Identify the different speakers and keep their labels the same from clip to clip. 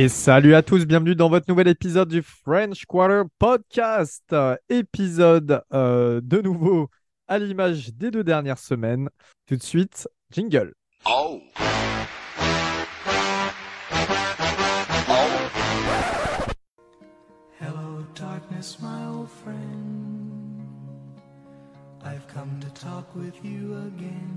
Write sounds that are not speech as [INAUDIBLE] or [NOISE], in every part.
Speaker 1: Et salut à tous, bienvenue dans votre nouvel épisode du French Quarter Podcast. Épisode euh, de nouveau à l'image des deux dernières semaines. Tout de suite, jingle. Oh. Hello darkness, my old friend. I've come to talk with you again.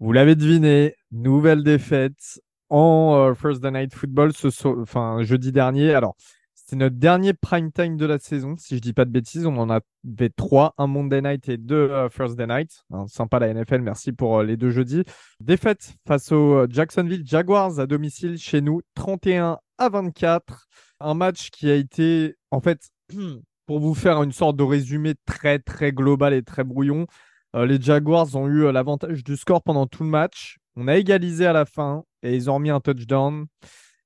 Speaker 1: Vous l'avez deviné, nouvelle défaite en euh, First Night Football enfin, jeudi dernier. Alors, c'était notre dernier prime time de la saison, si je dis pas de bêtises. On en avait trois, un Monday Night et deux euh, First Day Night. Hein, sympa la NFL, merci pour euh, les deux jeudis. Défaite face aux Jacksonville Jaguars à domicile chez nous, 31 à 24. Un match qui a été, en fait, [CLEARS THROAT] pour vous faire une sorte de résumé très très global et très brouillon, les Jaguars ont eu l'avantage du score pendant tout le match. On a égalisé à la fin et ils ont remis un touchdown.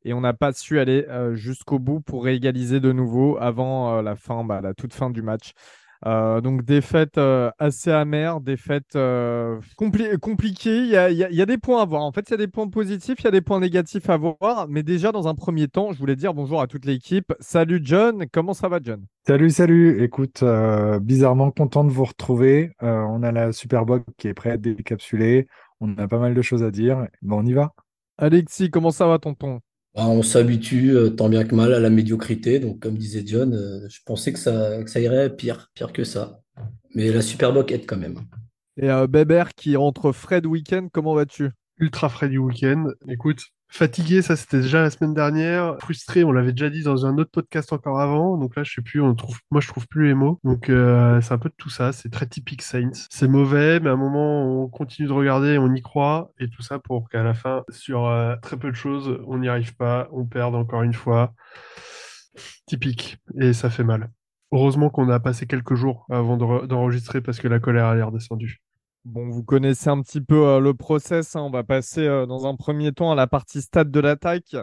Speaker 1: Et on n'a pas su aller euh, jusqu'au bout pour réégaliser de nouveau avant euh, la fin, bah, la toute fin du match. Euh, donc défaite assez amère, défaite compliquée. Il y, a, il y, a, des points à voir. En fait, il y a des points positifs, il y a des points négatifs à voir. Mais déjà, dans un premier temps, je voulais dire bonjour à toute l'équipe. Salut John, comment ça va John?
Speaker 2: Salut, salut. Écoute, bizarrement content de vous retrouver. on a la Superbox qui est prête à décapsuler. On a pas mal de choses à dire. Bon, on y va?
Speaker 1: Alexis, comment ça va, tonton?
Speaker 3: Bah, on s'habitue euh, tant bien que mal à la médiocrité. Donc, comme disait John, euh, je pensais que ça, ça irait pire, pire que ça. Mais la Superboc aide quand même.
Speaker 1: Et euh, Bébert qui rentre Fred Weekend, comment vas-tu?
Speaker 4: Ultra Freddy Weekend. Écoute, Fatigué, ça c'était déjà la semaine dernière. Frustré, on l'avait déjà dit dans un autre podcast encore avant. Donc là, je sais plus, on trouve, moi je trouve plus les mots. Donc euh, c'est un peu de tout ça. C'est très typique Saints. C'est mauvais, mais à un moment, on continue de regarder, on y croit, et tout ça pour qu'à la fin, sur euh, très peu de choses, on n'y arrive pas, on perd encore une fois. Typique, et ça fait mal. Heureusement qu'on a passé quelques jours avant d'enregistrer parce que la colère a l'air descendue.
Speaker 1: Bon, vous connaissez un petit peu euh, le process. Hein. On va passer euh, dans un premier temps à la partie stade de l'attaque.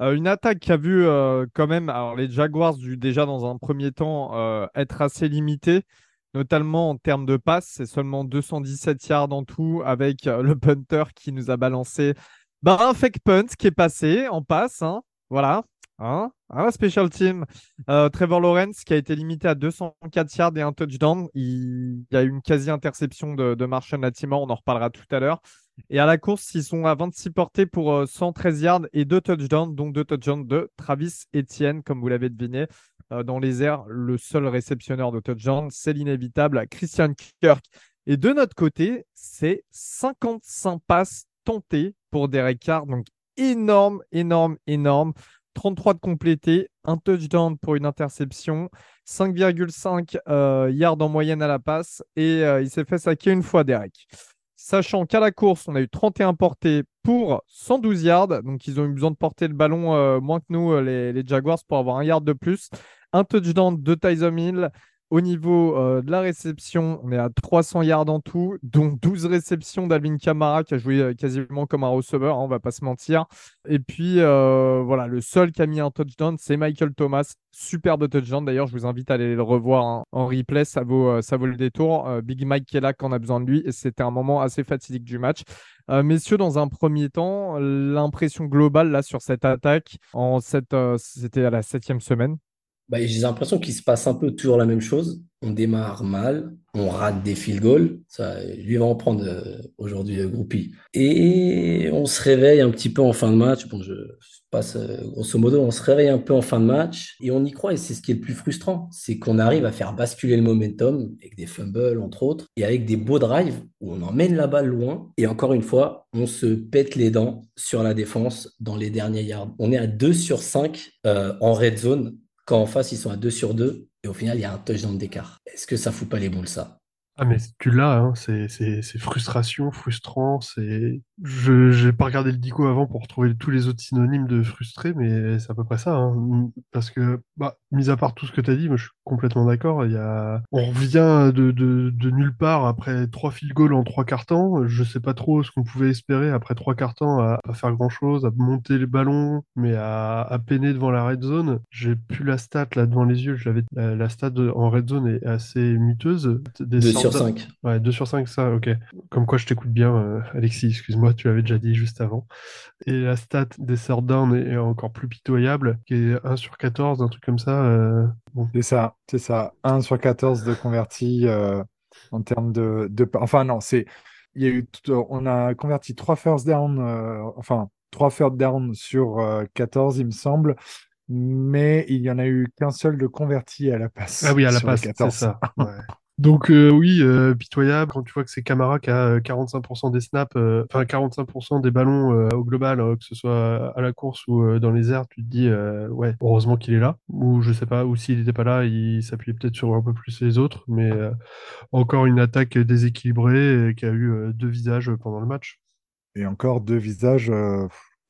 Speaker 1: Euh, une attaque qui a vu quand même alors les Jaguars du, déjà dans un premier temps être assez limitée, notamment en termes de passes. C'est seulement 217 yards en tout avec le punter qui nous a balancé bah, un fake punt qui est passé en passe. Hein. Voilà, Hein? Ah, special team. Euh, Trevor Lawrence qui a été limité à 204 yards et un touchdown. Il, y a eu une quasi-interception de, de Marshall Latimore, on en reparlera tout à l'heure. Et à la course, ils sont à 26 portées pour 113 euh, yards et deux touchdowns, donc deux touchdowns de Travis Etienne, comme vous l'avez deviné. Euh, dans les airs, le seul réceptionneur de touchdown, c'est l'inévitable Christian Kirk. Et de notre côté, c'est 55 passes tentées pour Derek Carr. Donc énorme, énorme, énorme. 33 de complété, un touchdown pour une interception, 5,5 euh, yards en moyenne à la passe et euh, il s'est fait saquer une fois Derek. Sachant qu'à la course, on a eu 31 portées pour 112 yards. Donc, ils ont eu besoin de porter le ballon euh, moins que nous, les, les, Jaguars, pour avoir un yard de plus. Un touchdown de Tyson Hill, au niveau euh, de la réception, on est à 300 yards en tout, dont 12 réceptions d'Alvin Kamara qui a joué euh, quasiment comme un receveur, on hein, on va pas se mentir. Et puis euh, voilà, le seul qui a mis un touchdown, c'est Michael Thomas. Superbe touchdown. D'ailleurs, je vous invite à aller le revoir hein, en replay, ça vaut, ça vaut le détour. Big Mike qui est là quand on a besoin de lui, et c'était un moment assez fatidique du match. messieurs, dans un premier temps, l'impression globale là sur cette attaque, c'était à la septième semaine,
Speaker 3: bah, j'ai l'impression qu'il se passe un peu toujours la même chose. On démarre mal, on rate des field goals. Ça, lui va en prendre euh, aujourd'hui, euh, Groupie. Et on se réveille un petit peu en fin de match. Bon, je passe euh, grosso modo, on se réveille un peu en fin de match et on y croit. Et c'est ce qui est le plus frustrant, c'est qu'on arrive à faire basculer le momentum avec des fumbles entre autres et avec des beaux drives où on emmène la balle loin. Et encore une fois, on se pète les dents sur la défense dans les derniers yards. On est à 2 sur 5 en red zone quand en face, ils sont à 2 sur 2 et au final, il y a un touchdown d'écart. Est-ce que ça fout pas les boules, ça?
Speaker 4: Ah, mais tu l'as, hein, c'est, frustration, frustrant. C'est... Je n'ai pas regardé le dico avant pour trouver tous les autres synonymes de frustré, mais c'est à peu près ça. Hein. Parce que, bah, mis à part tout ce que tu as dit, moi, je suis complètement d'accord. Il y a... On revient de, de, de nulle part après trois field goals en trois quarts temps. Je sais pas trop ce qu'on pouvait espérer après trois quarts temps à, à faire grand-chose, à monter les ballons, mais à, à peiner devant la red zone. J'ai plus la stat là devant les yeux. Je l'avais, la, la stat en red zone est assez miteuse. Des
Speaker 3: 2 sur
Speaker 4: sortes-
Speaker 3: 5.
Speaker 4: Ouais, 2 sur 5, ça, ok. Comme quoi je t'écoute bien, euh, Alexis, excuse-moi, tu l'avais déjà dit juste avant. Et la stat des third down est encore plus pitoyable, qui est 1 sur 14, un truc comme ça. euh, bon.
Speaker 2: C'est ça, c'est ça. 1 sur 14 de convertis euh, en termes de, de... Enfin, non, c'est... Il y a eu tout- On a converti 3 first down, euh, enfin, 3 first down sur euh, 14, il me semble, mais il y en a eu qu'un seul de converti à la passe.
Speaker 4: Ah oui, à la [LAUGHS] passe, c'est
Speaker 2: 14.
Speaker 4: ça. ouais. Donc euh, oui, euh, pitoyable, quand tu vois que c'est Camara qui a euh, 45% des snaps, euh, enfin 45% des ballons euh, au global, euh, que ce soit à la course ou euh, dans les airs, tu te dis, euh, ouais, heureusement qu'il est là. Ou je sais pas, ou s'il n'était pas là, il s'appuyait peut-être sur un peu plus les autres, mais euh, encore une attaque déséquilibrée qui a eu euh, deux visages pendant le match.
Speaker 2: Et encore deux visages.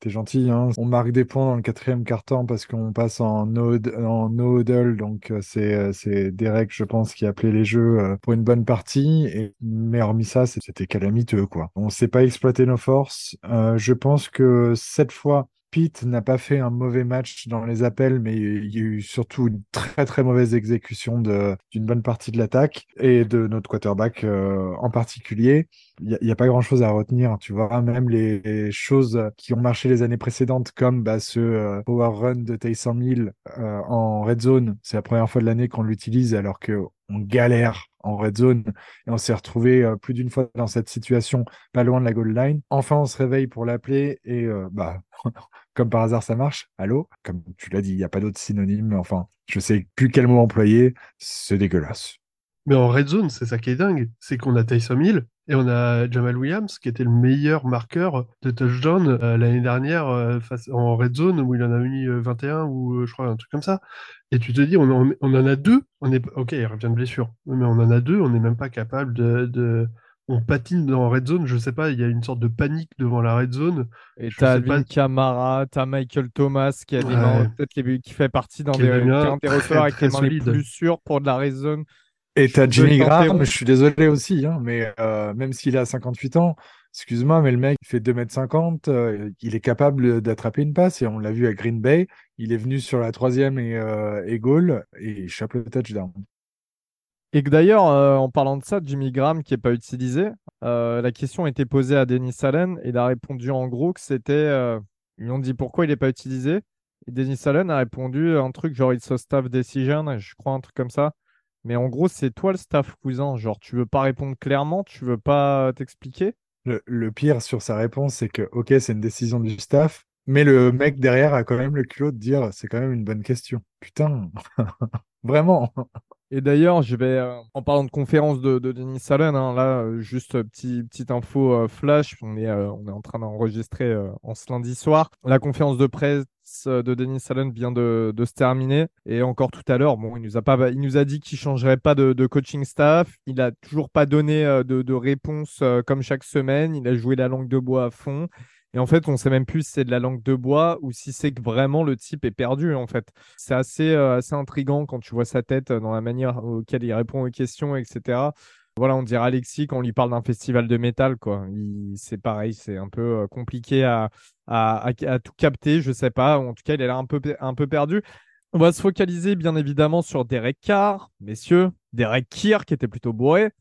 Speaker 2: T'es gentil, hein. On marque des points dans le quatrième quart-temps parce qu'on passe en no, donc euh, c'est euh, c'est Derek, je pense, qui a appelé les jeux euh, pour une bonne partie. Mais hormis ça, c'était calamiteux, quoi. On sait pas exploiter nos forces. Je pense que cette fois, Pete n'a pas fait un mauvais match dans les appels, mais il y a eu surtout une très très mauvaise exécution d'une bonne partie de l'attaque et de notre quarterback euh, en particulier il n'y a, pas grand-chose à retenir, tu vois. Même les, choses qui ont marché les années précédentes, comme bah, ce euh, power run de Taysom Hill euh, en red zone, c'est la première fois de l'année qu'on l'utilise alors que on galère en red zone et on s'est retrouvé euh, plus d'une fois dans cette situation, pas loin de la goal line. Enfin, on se réveille pour l'appeler et bah [LAUGHS] comme par hasard ça marche? Allô, comme tu l'as dit, il n'y a pas d'autre synonyme. Enfin, je sais plus quel mot employer. C'est dégueulasse.
Speaker 4: Mais en red zone, c'est ça qui est dingue, c'est qu'on a Taysom Hill et on a Jamal Williams qui était le meilleur marqueur de touchdown euh, l'année dernière euh, en red zone où il en a mis euh, 21 ou euh, je crois un truc comme ça. Et tu te dis, on en, a deux, on est ok, il revient de blessure, mais on en a deux, on n'est même pas capable de- on patine dans red zone, je sais pas, il y a une sorte de panique devant la red zone.
Speaker 1: Et t'as
Speaker 4: sais pas-
Speaker 1: Kamara, t'as Michael Thomas qui a des
Speaker 4: Ouais.
Speaker 1: mains, peut-être les- qui fait partie d'un
Speaker 4: Qui
Speaker 1: des, un des
Speaker 4: très,
Speaker 1: receveurs avec
Speaker 4: très
Speaker 1: les mains les plus sûrs pour de la raison.
Speaker 2: Et t'as Jimmy Graham, je suis désolé aussi, hein, mais euh, même s'il a 58 ans, excuse-moi, mais le mec il fait 2m50, euh, il est capable d'attraper une passe et on l'a vu à Green Bay, il est venu sur la troisième et, euh, et goal et il chope le touchdown.
Speaker 1: Et que d'ailleurs, euh, en parlant de ça, Jimmy Graham qui n'est pas utilisé, euh, la question a été posée à Dennis Allen et il a répondu en gros que c'était. euh, ils lui ont dit pourquoi il n'est pas utilisé. Et Dennis Allen a répondu un truc genre it's a staff decision, je crois un truc comme ça. Mais en gros, c'est toi le staff, cousin. Genre, tu veux pas répondre clairement, tu veux pas t'expliquer?
Speaker 2: Le, le pire sur sa réponse, c'est que, ok, c'est une décision du staff, mais le mec derrière a quand même le culot de dire, c'est quand même une bonne question. Putain, [LAUGHS] vraiment.
Speaker 1: Et d'ailleurs, je vais, euh, en parlant de conférence de, de Denis Allen, hein, là, euh, juste euh, petit, petite info flash, on est, on est en train d'enregistrer en ce lundi soir. La conférence de presse de Denis Allen vient de, se terminer. Et encore tout à l'heure, bon, il nous a, il nous a dit qu'il ne changerait pas de, coaching staff. Il n'a toujours pas donné de, réponse comme chaque semaine. Il a joué la langue de bois à fond. Et en fait, on sait même plus si c'est de la langue de bois ou si c'est que vraiment le type est perdu, en fait. C'est assez, euh, assez intriguant quand tu vois sa tête euh, dans la manière auquel il répond aux questions, etc. Voilà, on dirait Alexis quand on lui parle d'un festival de métal, quoi. C'est pareil, c'est un peu euh, compliqué à, à, tout capter, je sais pas. En tout cas, il a l'air un peu, pe- un peu perdu. On va se focaliser bien évidemment sur Derek Carr, messieurs. Derek Kier qui était plutôt bourré.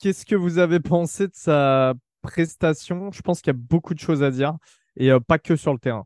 Speaker 1: Qu'est-ce que vous avez pensé de sa prestation Je pense qu'il y a beaucoup de choses à dire et euh, pas que sur le terrain.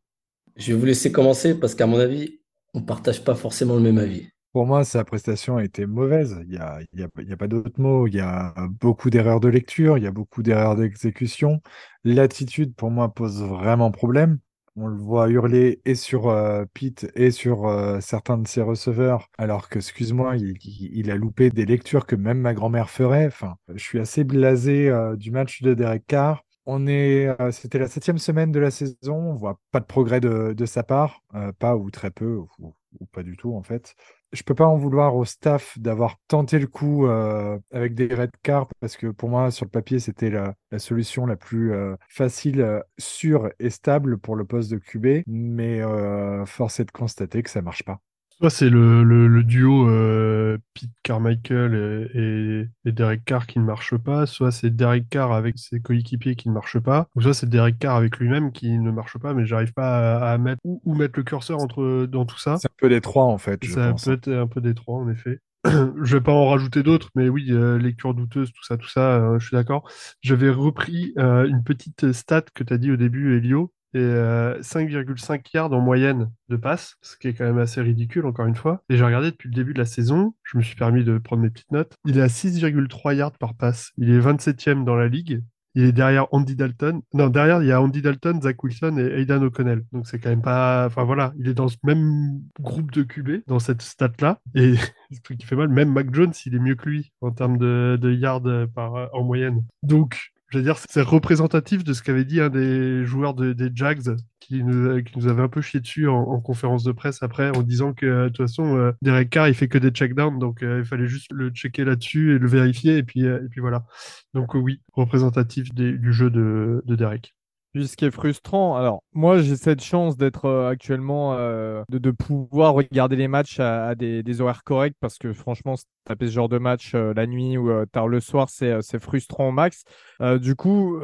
Speaker 3: Je vais vous laisser commencer parce qu'à mon avis, on ne partage pas forcément le même avis.
Speaker 2: Pour moi, sa prestation a été mauvaise. Il n'y a, il y a, il y a pas d'autre mot. Il y a beaucoup d'erreurs de lecture, il y a beaucoup d'erreurs d'exécution. L'attitude, pour moi, pose vraiment problème. On le voit hurler et sur euh, Pete et sur euh, certains de ses receveurs, alors que, excuse-moi, il, a loupé des lectures que même ma grand-mère ferait. Enfin, je suis assez blasé euh, du match de Derek Carr. On est, c'était la septième semaine de la saison. On voit pas de progrès de, sa part, pas ou très peu, ou pas du tout en fait je peux pas en vouloir au staff d'avoir tenté le coup euh, avec des red cards parce que pour moi sur le papier c'était la, solution la plus euh, facile, euh, sûre et stable pour le poste de QB, mais force est de constater que ça marche pas.
Speaker 4: Soit c'est le, le, le duo euh, Pete Carmichael et, Derek Carr qui ne marche pas, soit c'est Derek Carr avec ses coéquipiers qui ne marche pas, ou soit c'est Derek Carr avec lui-même qui ne marche pas, mais j'arrive pas à, à mettre où, où mettre le curseur entre dans tout ça.
Speaker 2: C'est un peu des trois en fait, je
Speaker 4: Ça
Speaker 2: pense.
Speaker 4: peut être un peu des trois en effet. [CLEARS THROAT] Je vais pas en rajouter d'autres, mais oui, euh, lecture douteuse, tout ça, tout ça, euh, je suis d'accord. J'avais repris euh, une petite stat que tu as dit au début, Elio, et euh, 5,5 yards en moyenne de passe, ce qui est quand même assez ridicule, encore une fois. Et j'ai regardé depuis le début de la saison, je me suis permis de prendre mes petites notes, il est à 6,3 yards par passe. Il est 27e dans la ligue. Il est derrière Andy Dalton. Non, derrière, il y a Andy Dalton, Zach Wilson et Aidan O'Connell. Donc c'est quand même pas. Enfin voilà, il est dans ce même groupe de QB, dans cette stat-là. Et [LAUGHS] le truc qui fait mal, même Mac Jones, il est mieux que lui en termes de, de yards par, en moyenne. Donc, je veux dire, c'est représentatif de ce qu'avait dit un des joueurs de- des Jags qui nous, avait un peu chié dessus en, en conférence de presse après en disant que de toute façon, euh, Derek Carr, il fait que des checkdowns, donc euh, il fallait juste le checker là-dessus et le vérifier, et puis, euh, et puis voilà. Donc euh, oui, représentatif du jeu de, de Derek.
Speaker 1: Puis ce qui est frustrant, alors moi j'ai cette chance d'être euh, actuellement, euh, de, pouvoir regarder les matchs à, des, horaires corrects parce que franchement, taper ce genre de match euh, la nuit ou tard le soir, c'est frustrant au max. Du coup,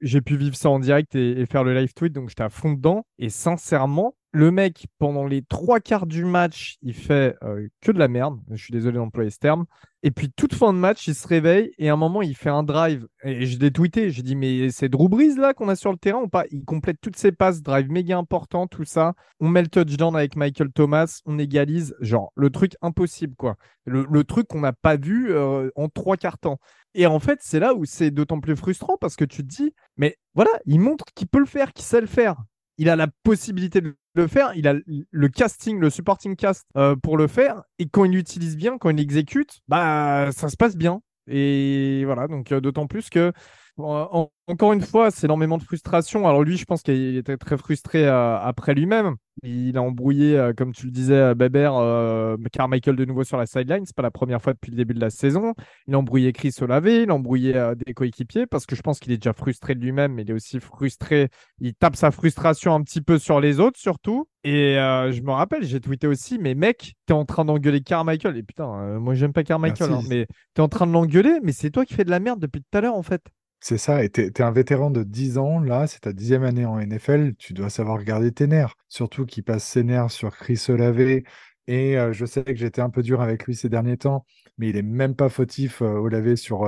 Speaker 1: j'ai pu vivre ça en direct et, et faire le live tweet, donc j'étais à fond dedans. Et sincèrement, le mec, pendant les trois quarts du match, il fait euh, que de la merde. Je suis désolé d'employer ce terme. Et puis, toute fin de match, il se réveille et à un moment, il fait un drive. Et je l'ai tweeté. J'ai dit, mais c'est Drew Brees là qu'on a sur le terrain ou pas? Il complète toutes ses passes, drive méga important, tout ça. On met le touchdown avec Michael Thomas, on égalise. Genre, le truc impossible, quoi. Le, truc qu'on n'a pas vu euh, en trois quarts temps. Et en fait, c'est là où c'est d'autant plus frustrant parce que tu te dis, mais voilà, il montre qu'il peut le faire, qu'il sait le faire. Il a la possibilité de le faire, il a le casting, le supporting cast euh, pour le faire. Et quand il l'utilise bien, quand il l'exécute, bah ça se passe bien. Et voilà, donc euh, d'autant plus que en- encore une fois, c'est énormément de frustration. Alors lui, je pense qu'il était très frustré euh, après lui-même. Il a embrouillé, euh, comme tu le disais, euh, Bébert, euh, Carmichael de nouveau sur la sideline. C'est pas la première fois depuis le début de la saison. Il a embrouillé Chris Olave, il a embrouillé des coéquipiers parce que je pense qu'il est déjà frustré de lui-même, mais il est aussi frustré. Il tape sa frustration un petit peu sur les autres, surtout. Et je me rappelle, j'ai tweeté aussi, mais mec, t'es en train d'engueuler Carmichael. Et putain, moi j'aime pas Carmichael, hein, mais t'es en train de l'engueuler, mais c'est toi qui fais de la merde depuis tout à l'heure en fait.
Speaker 2: C'est ça, et t'es, t'es un vétéran de 10 ans, là, c'est ta dixième année en NFL, tu dois savoir garder tes nerfs. Surtout qu'il passe ses nerfs sur Chris Olave, et je sais que j'étais un peu dur avec lui ces derniers temps, mais il est même pas fautif, euh, Olave, sur,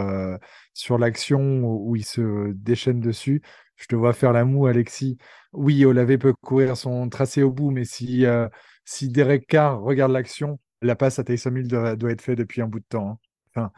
Speaker 2: sur l'action où, il se déchaîne dessus. Je te vois faire la moue, Alexis. Oui, Olave peut courir son tracé au bout, mais si, si Derek Carr regarde l'action, la passe à Taysom Hill doit, doit être faite depuis un bout de temps. hein. Enfin,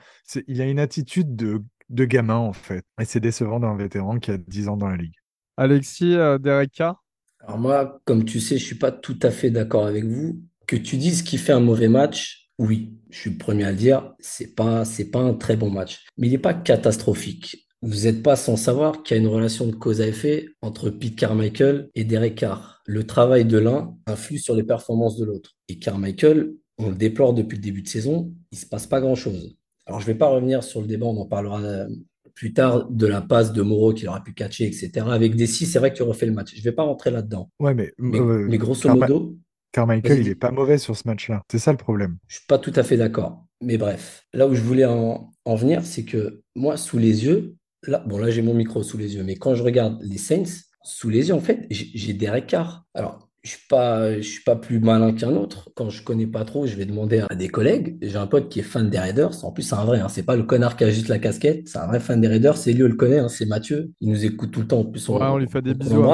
Speaker 2: il a une attitude de, de gamin, en fait. Et c'est décevant d'un vétéran qui a 10 ans dans la ligue.
Speaker 1: Alexis, euh, Derek Carr?
Speaker 3: Alors moi, comme tu sais, je suis pas tout à fait d'accord avec vous. Que tu dises qu'il fait un mauvais match, oui, je suis le premier à le dire, c'est pas, c'est pas un très bon match. Mais il n'est pas catastrophique. Vous n'êtes pas sans savoir qu'il y a une relation de cause à effet entre Pete Carmichael et Derek Carr. Le travail de l'un influe sur les performances de l'autre. Et Carmichael, on le déplore depuis le début de saison, il se passe pas grand-chose. Alors je vais pas revenir sur le débat, on en parlera euh, plus tard de la passe de Moreau qu'il aurait pu catcher, etc. Avec Desi, c'est vrai qu'il refait le match. Je vais pas rentrer là-dedans.
Speaker 2: Ouais, mais,
Speaker 3: Mais,
Speaker 2: euh,
Speaker 3: mais grosso
Speaker 2: Carma-
Speaker 3: modo,
Speaker 2: Carmichael, il est pas mauvais sur ce match-là. C'est ça le problème.
Speaker 3: je suis pas tout à fait d'accord. Mais bref, là où je voulais en, en venir, c'est que moi, sous les yeux, là, bon, là, j'ai mon micro sous les yeux, mais quand je regarde les Saints, sous les yeux, en fait, j'ai j'ai des écarts. Alors, je suis pas, je suis pas plus malin qu'un autre. Quand je connais pas trop, je vais demander à des collègues. J'ai un pote qui est fan des Raiders. En plus, c'est un vrai, hein. C'est pas le connard qui a juste la casquette. C'est un vrai fan des Raiders. C'est lui, on le connaît, hein. C'est Mathieu. Il nous écoute tout le temps. En plus, on,
Speaker 1: Ouais, on lui fait des bisous.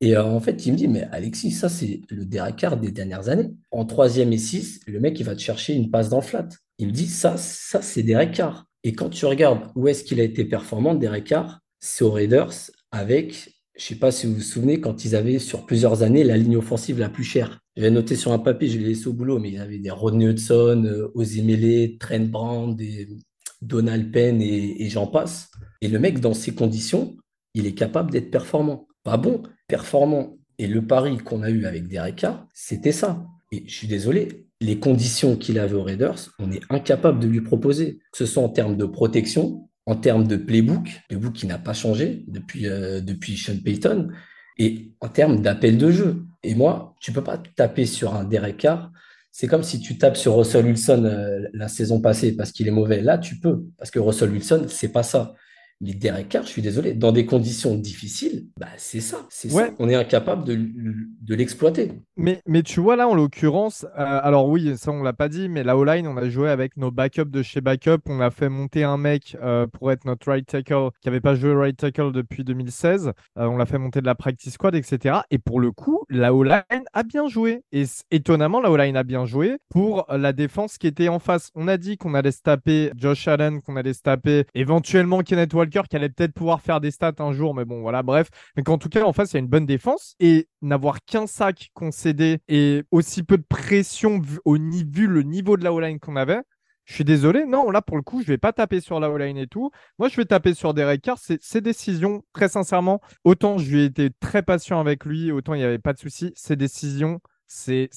Speaker 3: Et euh, en fait, il me dit, mais Alexis, ça, c'est le Derek Carr des dernières années. En troisième et six, le mec, il va te chercher une passe dans le flat. Il me dit, ça, ça, c'est Derek Carr. Et quand tu regardes où est-ce qu'il a été performant, Derek Carr, c'est aux Raiders avec, je sais pas si vous vous souvenez, quand ils avaient sur plusieurs années la ligne offensive la plus chère. J'avais noté sur un papier, je l'ai laissé au boulot, mais il y avait des Rodney Hudson, euh, Osemele, Trent Brown, des Donald Penn et, j'en passe. Et le mec, dans ces conditions, il est capable d'être performant. Pas bon, performant. Et le pari qu'on a eu avec Derek c'était ça. Et je suis désolé, les conditions qu'il avait aux Raiders, on est incapable de lui proposer, ce soit en termes de protection, en termes de playbook, playbook qui n'a pas changé depuis, euh, depuis Sean Payton, et en termes d'appel de jeu. Et moi, tu peux pas taper sur un Derek Carr C'est comme si tu tapes sur Russell Wilson euh, la saison passée parce qu'il est mauvais. Là, tu peux, parce que Russell Wilson, c'est pas ça. Mais Derek Carr, je suis désolé, dans des conditions difficiles, bah, c'est ça. C'est
Speaker 1: Ouais.
Speaker 3: ça. On est incapable de, de l'exploiter.
Speaker 1: Mais, mais tu vois là, en l'occurrence, euh, alors oui, ça on l'a pas dit, mais la O-line, on a joué avec nos backups de chez Backup. On a fait monter un mec euh, pour être notre right tackle qui avait pas joué right tackle depuis 2016. Euh, on l'a fait monter de la practice squad, etc. Et pour le coup, la O-line a bien joué. Et étonnamment, la O-line a bien joué pour la défense qui était en face. On a dit qu'on allait se taper Josh Allen, qu'on allait se taper éventuellement Kenneth Walker, qui allait peut-être pouvoir faire des stats un jour, mais bon, voilà, bref. Mais qu'en tout cas, en face, il y a une bonne défense. Et n'avoir qu'un sac concédé et aussi peu de pression vu, au le niveau de la O-line qu'on avait, je suis désolé. Non, là, pour le coup, je vais pas taper sur la O-line et tout. Moi, je vais taper sur Derek Carr. Ses décisions, très sincèrement, autant je lui ai été très patient avec lui, autant il n'y avait pas de souci. Ses décisions, c'est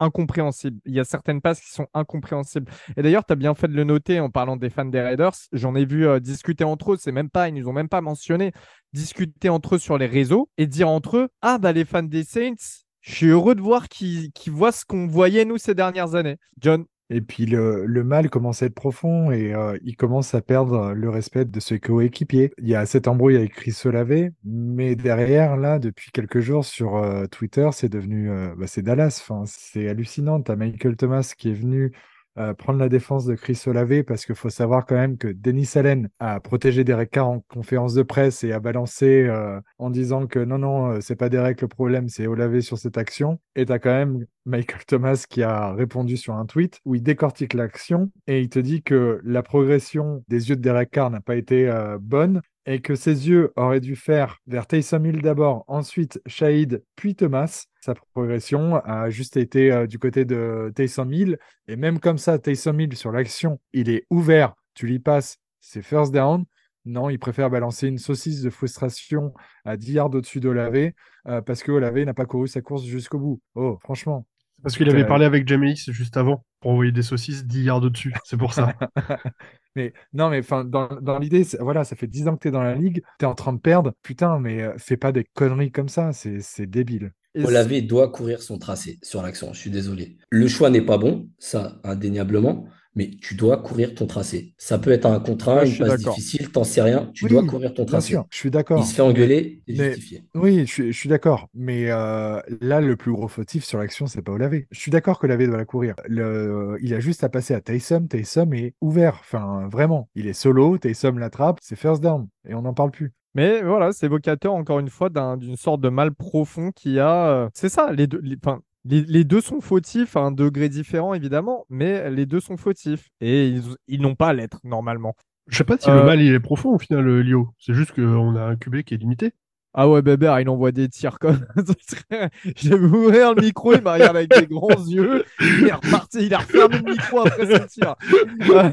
Speaker 1: incompréhensible. Il y a certaines passes qui sont incompréhensibles. Et d'ailleurs, tu as bien fait de le noter en parlant des fans des Raiders. J'en ai vu euh, discuter entre eux. C'est même pas, ils nous ont même pas mentionné discuter entre eux sur les réseaux et dire entre eux Ah, bah les fans des Saints, je suis heureux de voir qu'ils voient ce qu'on voyait nous ces dernières années. John,
Speaker 2: Et puis le, le mal commence à être profond et euh, il commence à perdre le respect de ses coéquipiers. Il y a cette embrouille avec Chris Olave, mais derrière, là, depuis quelques jours sur euh, Twitter, c'est devenu euh, bah, c'est Dallas. Enfin, c'est hallucinant. T'as Michael Thomas qui est venu euh, prendre la défense de Chris Olave parce qu'il faut savoir quand même que Denis Allen a protégé Derek Carr en conférence de presse et a balancé euh, en disant que non, non, euh, c'est pas Derek le problème, c'est Olave sur cette action. Et t'as quand même Michael Thomas qui a répondu sur un tweet où il décortique l'action et il te dit que la progression des yeux de Derek Carr n'a pas été bonne et que ses yeux auraient dû faire vers Taysom Hill d'abord, ensuite Shahid, puis Thomas. Sa progression a juste été euh, du côté de Taysom Hill. Et même comme ça, Taysom Hill sur l'action, il est ouvert, tu lui passes, c'est first down. Non, il préfère balancer une saucisse de frustration à 10 yards au-dessus d'Olave euh, parce que Olave n'a pas couru sa course jusqu'au bout. Oh, franchement.
Speaker 4: Parce qu'il avait parlé avec Jameis juste avant pour envoyer des saucisses 10 yards au-dessus. C'est pour ça. [LAUGHS]
Speaker 2: mais non, mais enfin, dans, dans l'idée, voilà, ça fait 10 ans que tu es dans la ligue, tu es en train de perdre. Putain, mais euh, fais pas des conneries comme ça, c'est c'est débile.
Speaker 1: et
Speaker 3: Olave doit courir son tracé sur l'action. Je suis désolé. Le choix n'est pas bon, ça, indéniablement, mais tu dois courir ton tracé. Ça peut être un
Speaker 1: je
Speaker 3: une passe difficile, t'en sais rien. Tu
Speaker 2: Oui,
Speaker 3: dois courir ton
Speaker 2: Bien
Speaker 3: tracé.
Speaker 2: sûr, je suis d'accord.
Speaker 3: Il se fait engueuler, c'est
Speaker 2: Mais-
Speaker 3: justifié.
Speaker 2: Oui, je suis, je suis d'accord. Mais euh, là, le plus gros fautif sur l'action, c'est pas Olave. Je suis d'accord que Olave doit la courir. Le, il a juste à passer à Taysom. Taysom est ouvert. Enfin, vraiment. Il est solo. Taysom l'attrape. C'est first down. Et on n'en parle plus.
Speaker 1: Mais voilà, c'est évocateur encore une fois d'un- d'une sorte de mal profond qui a. euh, C'est ça, les deux, les, enfin, les, les deux sont fautifs à un degré différent évidemment, mais les deux sont fautifs et ils, ils n'ont pas à l'être normalement.
Speaker 4: Je sais pas si
Speaker 1: Euh,
Speaker 4: le mal il est profond au final, euh, Lio. C'est juste qu'on a un QB qui est limité.
Speaker 1: Ah ouais, Bébert, il envoie des tirs comme. [LAUGHS] Je vais ouvrir le micro, il m'a regardé avec des grands yeux. Il est reparti, il a refermé le micro après ce tir. Euh,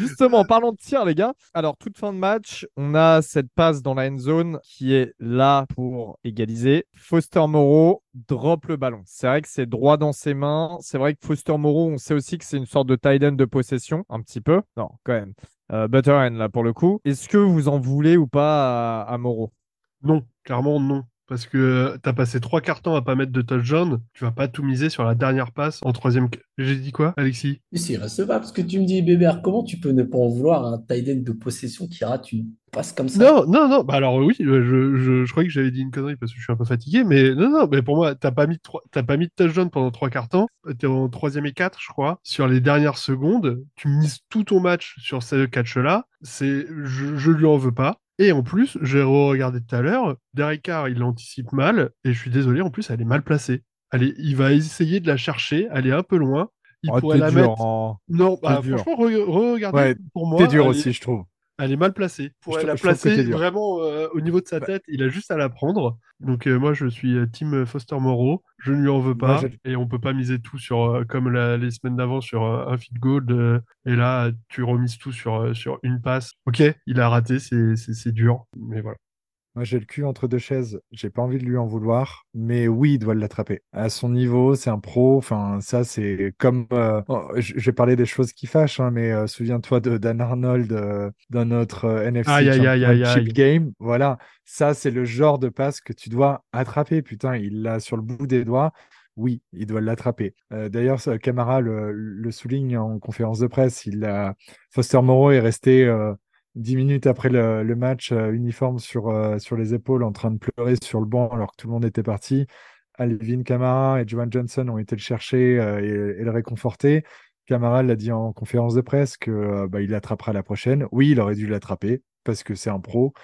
Speaker 1: justement, parlons de tir, les gars. Alors, toute fin de match, on a cette passe dans la end zone qui est là pour égaliser. Foster Moreau drop le ballon. C'est vrai que c'est droit dans ses mains. C'est vrai que Foster Moreau, on sait aussi que c'est une sorte de tight end de possession, un petit peu. Non, quand même. Euh, Butterhand, là, pour le coup. Est-ce que vous en voulez ou pas à, à Moreau?
Speaker 4: Non, clairement non. Parce que t'as passé trois quarts temps à pas mettre de touchdown, tu vas pas tout miser sur la dernière passe en troisième. J'ai dit quoi, Alexis?
Speaker 3: Mais c'est irrecevable ce que tu me dis, Bébert. Comment tu peux ne pas en vouloir à un tight end de possession qui rate une passe comme ça?
Speaker 4: Non, non, non. Bah alors oui, euh, je, je, je croyais que j'avais dit une connerie parce que je suis un peu fatigué, mais non, non. Mais pour moi, t'as pas mis de trois- t'as pas mis de touchdown pendant trois quarts temps. T'es en troisième et quatre, je crois. Sur les dernières secondes, tu mises tout ton match sur ce catch-là. C'est, je, je lui en veux pas. Et en plus, j'ai regardé tout à l'heure, Derek Carr, il l'anticipe mal, et je suis désolé, en plus, elle est mal placée. Elle est- il va essayer de la chercher, elle est un peu loin. Il
Speaker 1: Oh,
Speaker 4: pourrait la
Speaker 1: dur,
Speaker 4: mettre.
Speaker 1: hein.
Speaker 4: Non, bah, franchement, re- re-regardez.
Speaker 2: Ouais,
Speaker 4: pour moi,
Speaker 2: T'es dur aussi,
Speaker 4: est-
Speaker 2: je trouve.
Speaker 4: elle est mal placée. Pour
Speaker 2: Je
Speaker 4: la placer vraiment euh, au niveau de sa
Speaker 2: Bah.
Speaker 4: tête, il a juste à la prendre. Donc euh, moi je suis euh, team Foster Moreau, je ne lui en veux
Speaker 2: Moi,
Speaker 4: pas et on peut pas miser tout sur euh, comme la- les semaines d'avant sur euh, un feed goal euh, et là tu remises tout sur euh, sur une passe. OK, il a raté, c'est dur, mais voilà.
Speaker 2: Moi, j'ai le cul entre deux chaises. J'ai pas envie de lui en vouloir, mais oui, il doit l'attraper. À son niveau, c'est un pro. Enfin, ça, c'est comme. euh, oh, vais parler des choses qui fâchent, hein, mais euh, souviens-toi de Dan Arnold euh, dans notre NFC
Speaker 4: Aïe, aïe, aïe.
Speaker 2: Game. Voilà, ça, c'est le genre de passe que tu dois attraper. Putain, il l'a sur le bout des doigts. oui, il doit l'attraper. Euh, d'ailleurs, Camara le, le, souligne en conférence de presse. Il a... Foster Moreau est resté euh, dix minutes après le, match euh, uniforme sur, euh, sur les épaules en train de pleurer sur le banc alors que tout le monde était parti. Alvin Kamara et Joan Johnson ont été le chercher et, et, le réconforter. Camara l'a dit en conférence de presse que bah, il l'attrapera la prochaine. Oui, il aurait dû l'attraper parce que c'est un pro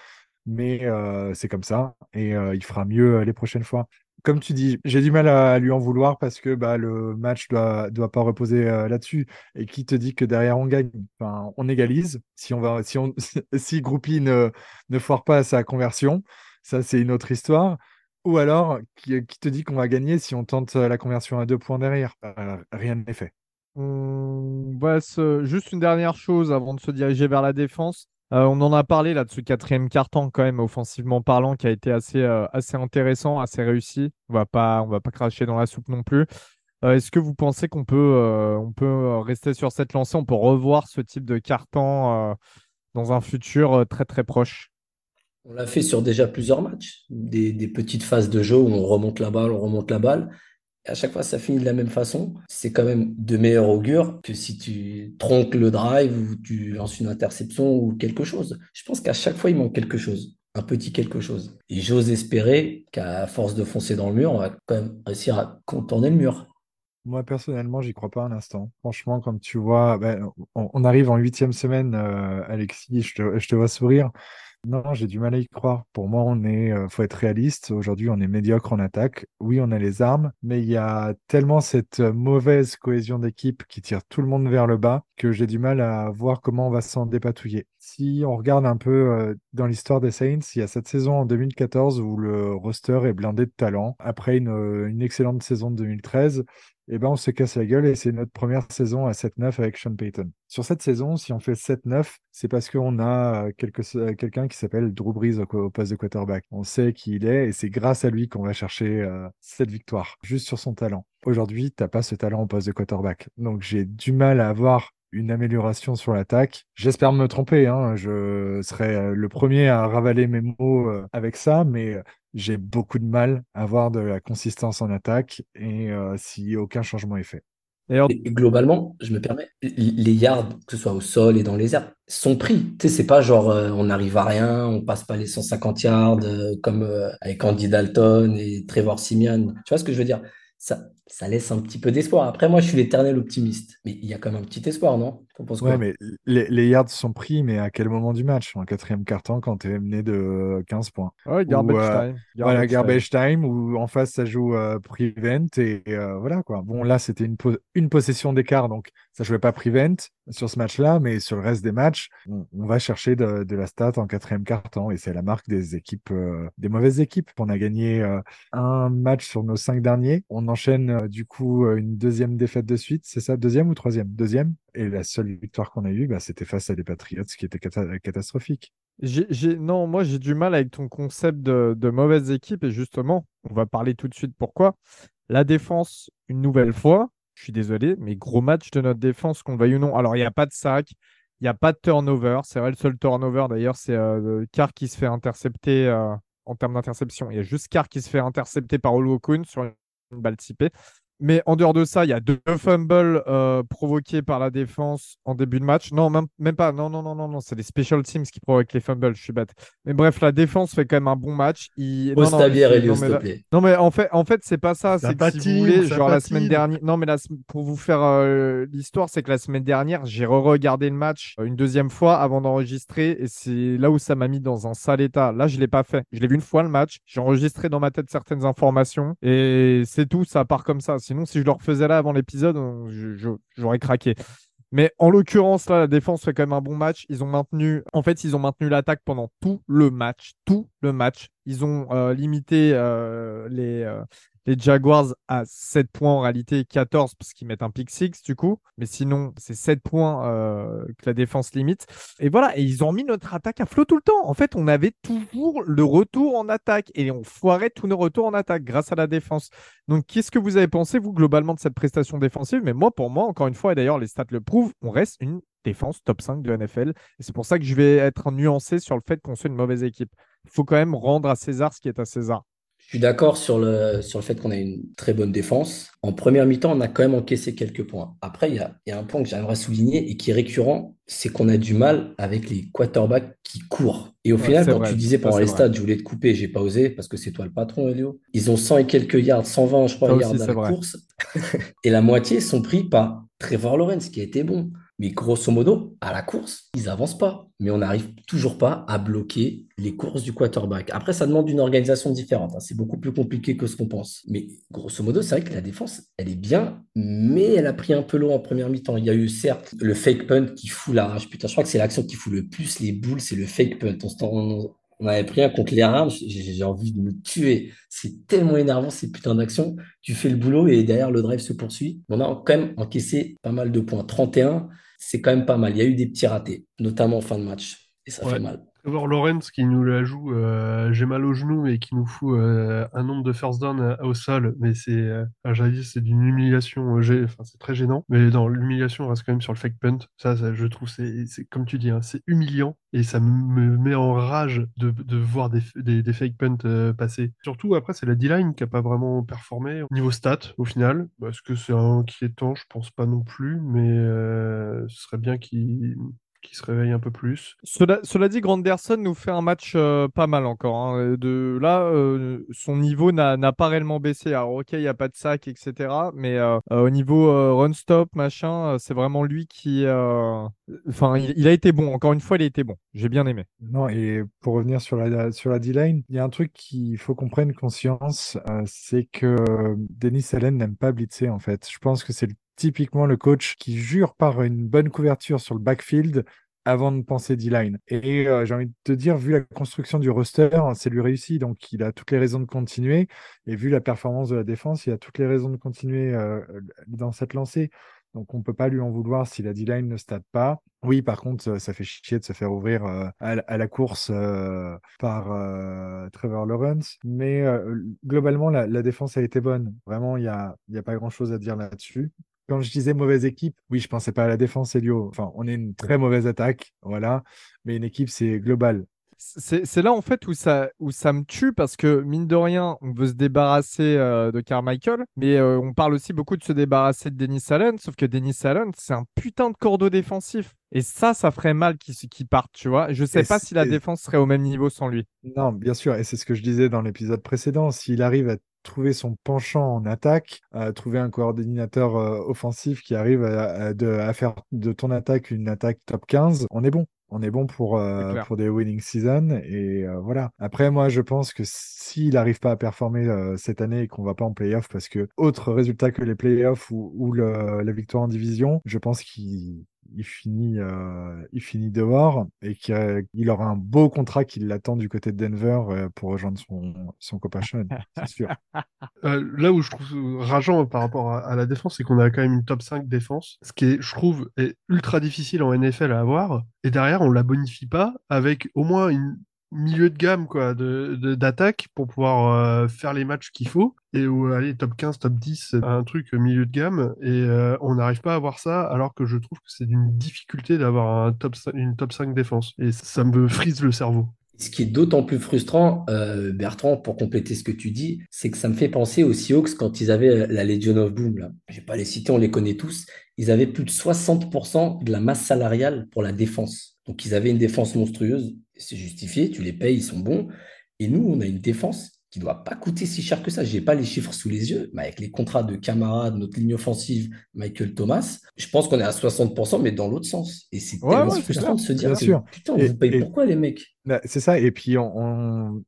Speaker 2: mais euh, c'est comme ça et euh, il fera mieux les prochaines fois. Comme tu dis, j'ai du mal à, lui en vouloir parce que bah, le match doit doit pas reposer euh, là-dessus. Et qui te dit que derrière on gagne? On égalise. Si on va, si on, [LAUGHS] si Groupie ne ne foire pas sa conversion, ça c'est une autre histoire. Ou alors, qui, te dit qu'on va gagner si on tente la conversion à deux points derrière? Bah, Rien n'est fait.
Speaker 1: Va juste une dernière chose avant de se diriger vers la défense. Euh, on en a parlé là de ce quatrième carton quand même offensivement parlant qui a été assez, euh, intéressant, assez réussi. On va pas, va pas cracher dans la soupe non plus. Euh, est-ce que vous pensez qu'on peut, on peut rester sur cette lancée? On peut revoir ce type de carton dans un futur très très proche?
Speaker 3: On l'a fait sur déjà plusieurs matchs, des, des, petites phases de jeu où on remonte la balle, on remonte la balle à chaque fois, ça finit de la même façon. C'est quand même de meilleur augure que si tu tronques le drive ou tu lances une interception ou quelque chose. Je pense qu'à chaque fois, il manque quelque chose. Un petit quelque chose. Et j'ose espérer qu'à force de foncer dans le mur, on va quand même réussir à contourner le mur.
Speaker 2: Moi, personnellement, j'y crois pas un instant. Franchement, comme tu vois, ben, on, arrive en huitième semaine, euh, Alexis, je te, je te vois sourire. Non, j'ai du mal à y croire. Pour moi, on est, euh, faut être réaliste. Aujourd'hui, on est médiocre en attaque. Oui, on a les armes, mais il y a tellement cette euh, mauvaise cohésion d'équipe qui tire tout le monde vers le bas que j'ai du mal à voir comment on va s'en dépatouiller. Si on regarde un peu euh, dans l'histoire des Saints, il y a cette saison en 2014 où le roster est blindé de talent. Après une, une excellente saison de 2013, eh ben, on se casse la gueule et c'est notre première saison à 7-9 avec Sean Payton. Sur cette saison, si on fait 7-9, c'est parce qu'on a euh, quelqu'un qui s'appelle Drew Brees au, poste de quarterback. On sait qui il est et c'est grâce à lui qu'on va chercher euh, cette victoire, juste sur son talent. Aujourd'hui, tu n'as pas ce talent au poste de quarterback. Donc j'ai du mal à avoir une amélioration sur l'attaque. J'espère me tromper, hein. je serai euh, le premier à ravaler mes mots avec ça, mais j'ai beaucoup de mal à avoir de la consistance en attaque et euh, si aucun changement est fait.
Speaker 3: Et globalement, je me permets, les yards, que ce soit au sol et dans les airs, sont pris. Tu sais, c'est pas genre euh, on n'arrive à rien, on passe pas les 150 yards euh, comme avec Andy Dalton et Trevor Simian. Tu vois ce que je veux dire? Ça, ça laisse un petit peu d'espoir. Après, moi, je suis l'éternel optimiste. Mais il y a quand même un petit espoir, non?
Speaker 2: Ouais, mais les, yards sont pris, mais à quel moment du match? En quatrième quart-temps, quand tu es mené de 15 points.
Speaker 1: Ouais, garbage
Speaker 2: euh,
Speaker 1: time.
Speaker 2: voilà, garbage time, où en face, ça joue euh, prevent. Et euh, voilà, quoi. Bon, là, c'était une, une possession d'écart, donc ça jouait pas prevent sur ce match-là, mais sur le reste des matchs, on, va chercher de, de, la stat en quatrième quart-temps. Et c'est la marque des équipes, des mauvaises équipes. On a gagné un match sur nos cinq derniers. On enchaîne, du coup, une deuxième défaite de suite. C'est ça, deuxième ou troisième? Deuxième. Et la seule victoire qu'on a eue, bah, c'était face à des Patriots, ce qui était catastrophique.
Speaker 1: Non, moi j'ai du mal avec ton concept de, mauvaise équipe et justement, on va parler tout de suite pourquoi. La défense, une nouvelle fois, je suis désolé, mais gros match de notre défense, qu'on veuille ou non. Alors, il n'y a pas de sac, il n'y a pas de turnover. C'est vrai, le seul turnover d'ailleurs, c'est euh, Carr qui se fait intercepter euh, en termes d'interception. Il y a juste Carr qui se fait intercepter par Olokun sur une balle typée. Mais en dehors de ça, il y a deux fumbles euh, provoqués par la défense en début de match. Non, même, même pas. Non, non, non, non, non. C'est les special teams qui provoquent les fumbles. Je suis bête. Mais bref, la défense fait quand même un bon match.
Speaker 3: Il... Non, non, mais, non,
Speaker 1: s'il te plaît. Non, mais en fait, en fait c'est pas ça. C'est que si vous voulez, genre la semaine dernière. Non, mais pour vous faire euh, l'histoire, c'est que la semaine dernière, j'ai re-regardé le match euh, une deuxième fois avant d'enregistrer. Et c'est là où ça m'a mis dans un sale état. Là, je l'ai pas fait. Je l'ai vu une fois le match. J'ai enregistré dans ma tête certaines informations. Et c'est tout. Ça part comme ça. Sinon, si je le refaisais là avant l'épisode, j'aurais craqué. Mais en l'occurrence, là, la défense fait quand même un bon match. Ils ont maintenu, en fait, ils ont maintenu l'attaque pendant tout le match, tout le match. Ils ont euh, limité euh, les, euh, les Jaguars à 7 points en réalité, 14 parce qu'ils mettent un pick 6 du coup. Mais sinon, c'est 7 points euh, que la défense limite. Et voilà, et ils ont mis notre attaque à flot tout le temps. En fait, on avait toujours le retour en attaque et on foirait tous nos retours en attaque grâce à la défense. Donc, qu'est-ce que vous avez pensé, vous, globalement, de cette prestation défensive? Mais moi, pour moi, encore une fois, et d'ailleurs, les stats le prouvent, on reste une défense top 5 de NFL. Et c'est pour ça que je vais être nuancé sur le fait qu'on soit une mauvaise équipe. Il faut quand même rendre à César ce qui est à César
Speaker 3: Je suis d'accord sur le, sur le fait qu'on a une très bonne défense. En première mi-temps, on a quand même encaissé quelques points. Après, il y a, il y a un point que j'aimerais souligner et qui est récurrent, c'est qu'on a du mal avec les quarterbacks qui courent. Et au
Speaker 1: Ouais,
Speaker 3: final, quand
Speaker 1: vrai.
Speaker 3: tu disais pendant les
Speaker 1: vrai.
Speaker 3: stats, je voulais te couper, j'ai pas osé parce que c'est toi le patron, Elio. Ils ont 100 et quelques yards, 120, je crois,
Speaker 1: Ça
Speaker 3: yards
Speaker 1: aussi,
Speaker 3: à la
Speaker 1: vrai.
Speaker 3: course. Et la moitié sont pris par Trevor Lawrence, qui a été bon. Mais grosso modo, à la course, ils avancent pas. Mais on n'arrive toujours pas à bloquer les courses du quarterback. Après, ça demande une organisation différente. hein. C'est beaucoup plus compliqué que ce qu'on pense. Mais grosso modo, c'est vrai que la défense, elle est bien, mais elle a pris un peu l'eau en première mi-temps. Il y a eu certes le fake punt qui fout la rage. Putain, je crois que c'est l'action qui fout le plus les boules, c'est le fake punt. On, on- avait pris un contre les j'ai j'ai envie de me tuer. C'est tellement énervant ces putains d'actions. Tu fais le boulot et derrière le drive se poursuit. On a quand même encaissé pas mal de points. 31, c'est quand même pas mal. Il y a eu des petits ratés, notamment en fin de match. Et ça
Speaker 4: Ouais.
Speaker 3: fait mal.
Speaker 4: Trevor Lawrence qui nous la joue, euh, j'ai mal au genou et qui nous fout euh, un nombre de first down au sol, mais c'est, euh, c'est d'une humiliation, euh, enfin c'est très gênant, mais dans l'humiliation reste quand même sur le fake punt. Ça, je trouve c'est, c'est comme tu dis, hein, c'est humiliant et ça me met en rage de, voir des, des, fake punts passer. Surtout après, c'est la D-line qui a pas vraiment performé au niveau stats au final. Est-ce que c'est inquiétant? Je pense pas non plus, mais ce serait bien qu'il qu'il se réveille un peu plus.
Speaker 1: Cela, cela dit, Granderson nous fait un match euh, pas mal encore. hein. De, là, euh, son niveau n'a pas réellement baissé. Alors, ok, il n'y a pas de sac, etc. Mais euh, euh, au niveau euh, run-stop, machin, euh, c'est vraiment lui qui. euh, Enfin, il, il a été bon. Encore une fois, il a été bon. J'ai bien aimé.
Speaker 2: Non, et pour revenir sur la, sur la D-line, il y a un truc qu'il faut qu'on prenne conscience, euh, c'est que Denis Allen n'aime pas blitzer en fait. Je pense que c'est le- typiquement le coach qui jure par une bonne couverture sur le backfield avant de penser D-line. Et euh, j'ai envie de te dire, vu la construction du roster, c'est lui réussi, donc il a toutes les raisons de continuer. Et vu la performance de la défense, il a toutes les raisons de continuer euh, dans cette lancée. Donc on ne peut pas lui en vouloir si la D-line ne stade pas. Oui, par contre, ça fait chier de se faire ouvrir euh, à, la- course par Trevor Lawrence. Mais globalement, la, défense a été bonne. Vraiment, il n'y y a pas grand-chose à dire là-dessus. Quand je disais mauvaise équipe, oui, je pensais pas à la défense, Elio. Enfin, on est une très mauvaise attaque, voilà. Mais une équipe, c'est global.
Speaker 1: C'est là en fait où ça, où ça me tue parce que mine de rien, on veut se débarrasser euh, de Carmichael, mais euh, on parle aussi beaucoup de se débarrasser de Dennis Allen, sauf que Dennis Allen, c'est un putain de cordeau défensif. Et ça, ça ferait mal qu'il qu'il parte, tu vois. Je sais
Speaker 2: Et
Speaker 1: pas si la défense serait au même niveau sans lui.
Speaker 2: Non, bien sûr, et c'est ce que je disais dans l'épisode précédent. S'il arrive à trouver son penchant en attaque, à trouver un coordinateur euh, offensif qui arrive à, à- de- à faire de ton attaque une attaque top 15, on est bon. On est bon pour, euh, pour des winning season. Et euh, voilà. Après, moi, je pense que s'il n'arrive pas à performer cette année et qu'on va pas en playoff, parce que autre résultat que les playoffs ou, ou le- la victoire en division, je pense qu'il il finit, euh, il finit dehors et qu'il il aura un beau contrat qui l'attend du côté de Denver euh, pour rejoindre son, son copain Sean, c'est sûr. [LAUGHS]
Speaker 4: Euh, là où je trouve rageant par rapport à, la défense, c'est qu'on a quand même une top 5 défense, ce qui est, je trouve, est ultra difficile en NFL à avoir. Et derrière, on la bonifie pas avec au moins une milieu de gamme quoi, d'attaque pour pouvoir euh, faire les matchs qu'il faut. Et où aller top 15, top 10, un truc euh, milieu de gamme. Et euh, on n'arrive pas à avoir ça, alors que je trouve que c'est d'une difficulté d'avoir un top, une top 5 défense. Et ça me frise le cerveau.
Speaker 3: Ce qui est d'autant plus frustrant, Bertrand, pour compléter ce que tu dis, c'est que ça me fait penser aux Seahawks quand ils avaient la Legion of Boom. Là. Je vais pas les citer, on les connaît tous. Ils avaient plus de 60% de la masse salariale pour la défense. Donc ils avaient une défense monstrueuse. C'est justifié, tu les payes, ils sont bons. Et nous, on a une défense qui ne doit pas coûter si cher que ça. Je n'ai pas les chiffres sous les yeux, mais avec les contrats de camarades, notre ligne offensive, Michael Thomas, je pense qu'on est à 60%, mais dans l'autre sens. Et c'est
Speaker 1: Ouais,
Speaker 3: tellement
Speaker 1: ouais,
Speaker 3: frustrant de se dire que, putain, on
Speaker 2: Et-
Speaker 3: vous paye
Speaker 2: et-
Speaker 3: pourquoi les mecs?
Speaker 2: Bah, c'est ça, et puis on, on-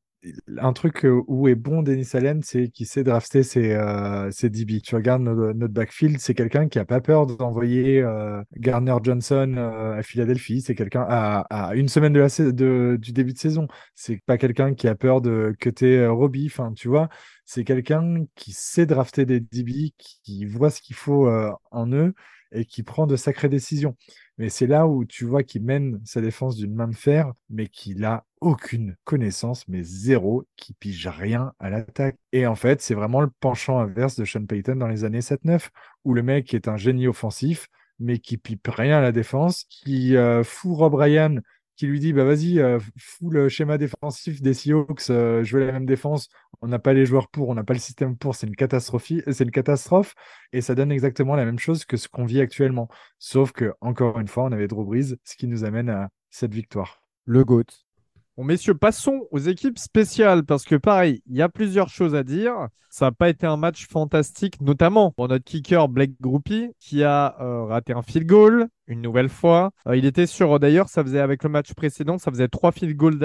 Speaker 2: un truc euh, où est bon Dennis Allen, c'est qu'il sait drafter ses, euh, ses DB. Tu regardes notre, backfield, c'est quelqu'un qui a pas peur d'envoyer euh, Garner Johnson euh, à Philadelphie, c'est quelqu'un à, à une semaine de la, de- du début de saison. C'est pas quelqu'un qui a peur de cutter euh, Robbie, enfin, tu vois, c'est quelqu'un qui sait drafter des DB, qui voit ce qu'il faut euh, en eux et qui prend de sacrées décisions. Mais c'est là où tu vois qu'il mène sa défense d'une main de fer, mais qu'il a aucune connaissance, mais zéro, qui pige rien à l'attaque. Et en fait, c'est vraiment le penchant inverse de Sean Payton dans les années 7-9, où le mec est un génie offensif, mais qui pipe rien à la défense, qui euh, fout Rob Ryan, qui lui dit bah vas-y, euh, fous le schéma défensif des Seahawks, euh, la même défense. On n'a pas les joueurs pour, on n'a pas le système pour, c'est une catastrophe. C'est une catastrophe et ça donne exactement la même chose que ce qu'on vit actuellement. Sauf que encore une fois, on avait Drew Brees, ce qui nous amène à cette victoire.
Speaker 1: Le GOAT. Bon, messieurs, passons aux équipes spéciales parce que pareil, il y a plusieurs choses à dire. Ça n'a pas été un match fantastique, notamment pour notre kicker Blake Groupie qui a euh, raté un field goal une nouvelle fois. Euh, il était sur, d'ailleurs, ça faisait avec le match précédent, ça faisait trois field goals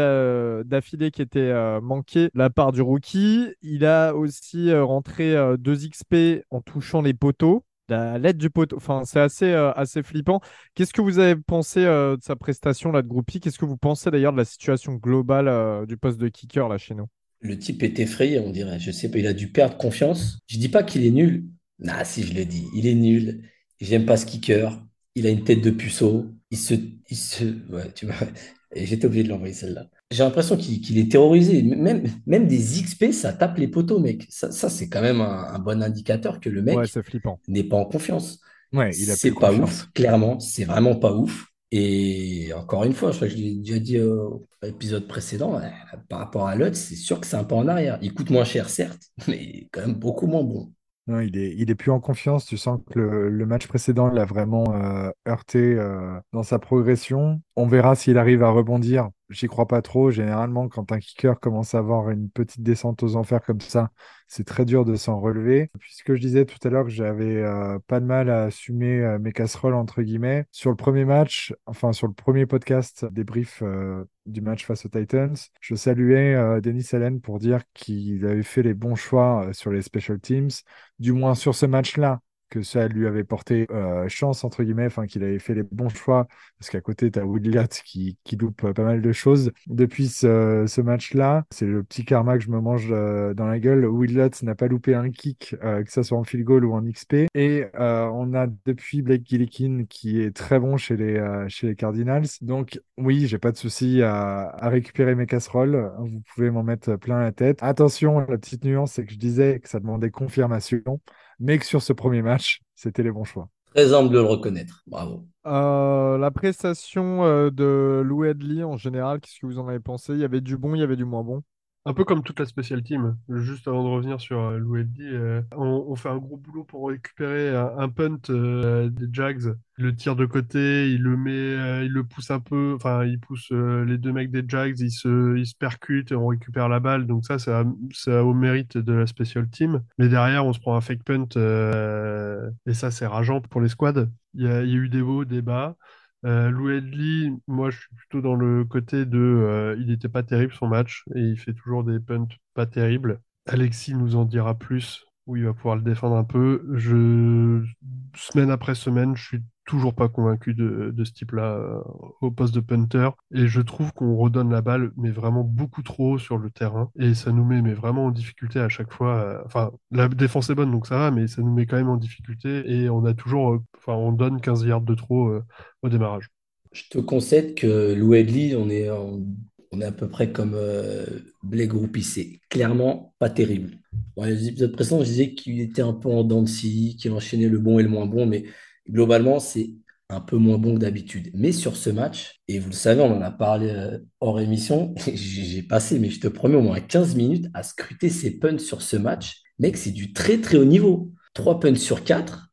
Speaker 1: d'affilée qui étaient euh, manqués de la part du rookie. Il a aussi rentré deux XP en touchant les poteaux à l'aide du poteau. Enfin, c'est assez, euh, assez flippant. Qu'est-ce que vous avez pensé euh, de sa prestation là de Groupie? Qu'est-ce que vous pensez d'ailleurs de la situation globale euh, du poste de kicker là chez nous?
Speaker 3: Le type est effrayé, on dirait. Je sais pas, il a dû perdre confiance. Je dis pas qu'il est nul. Ah, si je le dis, il est nul. J'aime pas ce kicker. Il a une tête de puceau. Il se, il se, ouais, tu vois. J'étais obligé de l'envoyer celle-là. J'ai l'impression qu'il est terrorisé. Même, même des XP, ça tape les poteaux, mec. Ça, c'est quand même un, bon indicateur que le mec n'est pas en confiance.
Speaker 2: Ouais, il a
Speaker 3: c'est pas ouf, clairement. C'est vraiment pas ouf. Et encore une fois, je crois que je l'ai déjà dit au épisode précédent, par rapport à Lutz, c'est sûr que c'est un peu en arrière. Il coûte moins cher, certes, [LAUGHS] mais quand même beaucoup moins bon.
Speaker 2: Non, il est, il est plus en confiance. Tu sens que le, match précédent l'a vraiment euh, heurté euh, dans sa progression. On verra s'il arrive à rebondir. J'y crois pas trop. Généralement, quand un kicker commence à avoir une petite descente aux enfers comme ça, c'est très dur de s'en relever. Puisque je disais tout à l'heure que j'avais euh, pas de mal à assumer mes casseroles, entre guillemets, sur le premier match, enfin sur le premier podcast débrief euh, du match face aux Titans, je saluais Denis Allen pour dire qu'il avait fait les bons choix sur les special teams, du moins sur ce match-là que ça lui avait porté euh, chance, entre guillemets, qu'il avait fait les bons choix, parce qu'à côté, tu as Williot qui, qui loupe pas mal de choses. Depuis ce, match-là, c'est le petit karma que je me mange euh, dans la gueule. Williot n'a pas loupé un kick, euh, que ça soit en field goal ou en XP. Et on a depuis Blake Gillikin qui est très bon chez les, chez les Cardinals. Donc, oui, j'ai pas de souci à, à, récupérer mes casseroles. Vous pouvez m'en mettre plein la tête. Attention, la petite nuance, c'est que je disais que ça demandait confirmation mais que sur ce premier match, c'était les bons choix.
Speaker 3: Très humble de le reconnaître. Bravo.
Speaker 1: Euh, la prestation euh, de Lou Edley en général, qu'est-ce que vous en avez pensé? Il y avait du bon, il y avait du moins bon.
Speaker 4: Un peu comme toute la special team, juste avant de revenir sur euh, euh, on, fait un gros boulot pour récupérer un, punt euh, des Jags. Il le tire de côté, il le met, il le pousse un peu, enfin il pousse les deux mecs des Jags, ils se, ils se et on récupère la balle. Donc ça, c'est au mérite de la special team. Mais derrière, on se prend un fake punt et ça, c'est rageant pour les squads. Il y il y a eu des hauts, des bas. Euh, Lou Edley, moi je suis plutôt dans le côté de euh, il n'était pas terrible son match et il fait toujours des punts pas terribles. Alexis nous en dira plus où il va pouvoir le défendre un peu. Je semaine après semaine, je suis toujours pas convaincu de, ce type-là euh, au poste de punter. Et je trouve qu'on redonne la balle, mais vraiment beaucoup trop haut sur le terrain. Et ça nous met mais vraiment en difficulté à chaque fois. Euh, enfin, la défense est bonne, donc ça va, mais ça nous met quand même en difficulté. Et on a toujours, euh, enfin, on donne 15 yards de trop au démarrage.
Speaker 3: Je te concède que Lou Edley, on est, on est à peu près comme Blake Groupie. C'est clairement pas terrible. Dans les épisodes précédents, je disais qu'il était un peu en dents de scie, qu'il enchaînait le bon et le moins bon, mais globalement, c'est un peu moins bon que d'habitude. Mais sur ce match, et vous le savez, on en a parlé euh, hors émission, [LAUGHS] j'ai passé, mais je te promets, au moins 15 minutes à scruter ces punts sur ce match. Mec, c'est du très très haut niveau. 3 punts sur 4.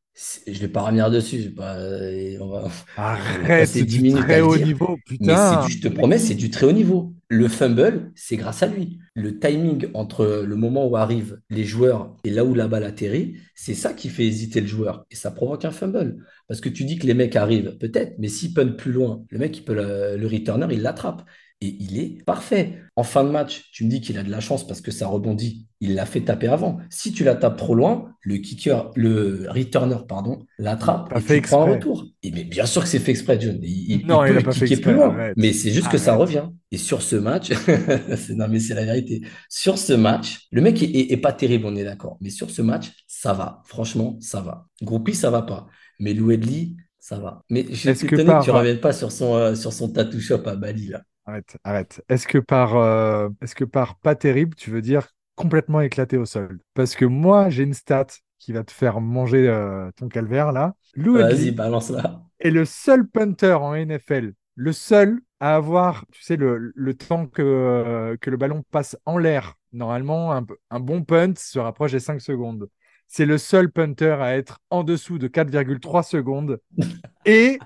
Speaker 3: Je ne vais pas revenir dessus. Je vais pas, euh, on va,
Speaker 2: Arrête, c'est du très haut niveau, putain.
Speaker 3: Mais je te promets, c'est du très haut niveau. Le fumble, c'est grâce à lui. Le timing entre le moment où arrivent les joueurs et là où la balle atterrit, c'est ça qui fait hésiter le joueur. Et ça provoque un fumble. Parce que tu dis que les mecs arrivent, peut-être, mais s'ils puntent plus loin, le mec, peut le returner, il l'attrape et il est parfait. En fin de match, tu me dis qu'il a de la chance parce que ça rebondit. Il l'a fait taper avant. Si tu la tapes trop loin, le kicker, le returner, pardon, l'attrape et tu prends un retour. Et mais bien sûr que c'est fait exprès, John. Il, non, il, peut pas fait plus loin. Mais c'est juste que ça revient. Et sur ce match, [LAUGHS] non mais c'est la vérité. Sur ce match, le mec est, pas terrible, on est d'accord. Mais sur ce match, ça va. Franchement, ça va. Groupie, ça va pas. Mais Lou Edley, ça va. Mais je suis étonné que, tu ne reviennes pas sur son, euh, sur son tattoo shop à Bali, là.
Speaker 2: Arrête, arrête. Est-ce que par euh, est-ce que par pas terrible, tu veux dire complètement éclaté au sol? Parce que moi, j'ai une stat qui va te faire manger euh, ton calvaire là.
Speaker 3: Vas-y, balance là.
Speaker 2: Est le seul punter en NFL, le seul à avoir, tu sais, le, le temps que, que le ballon passe en l'air. Normalement, un, un bon punt se rapproche des 5 secondes. C'est le seul punter à être en dessous de 4,3 secondes. Et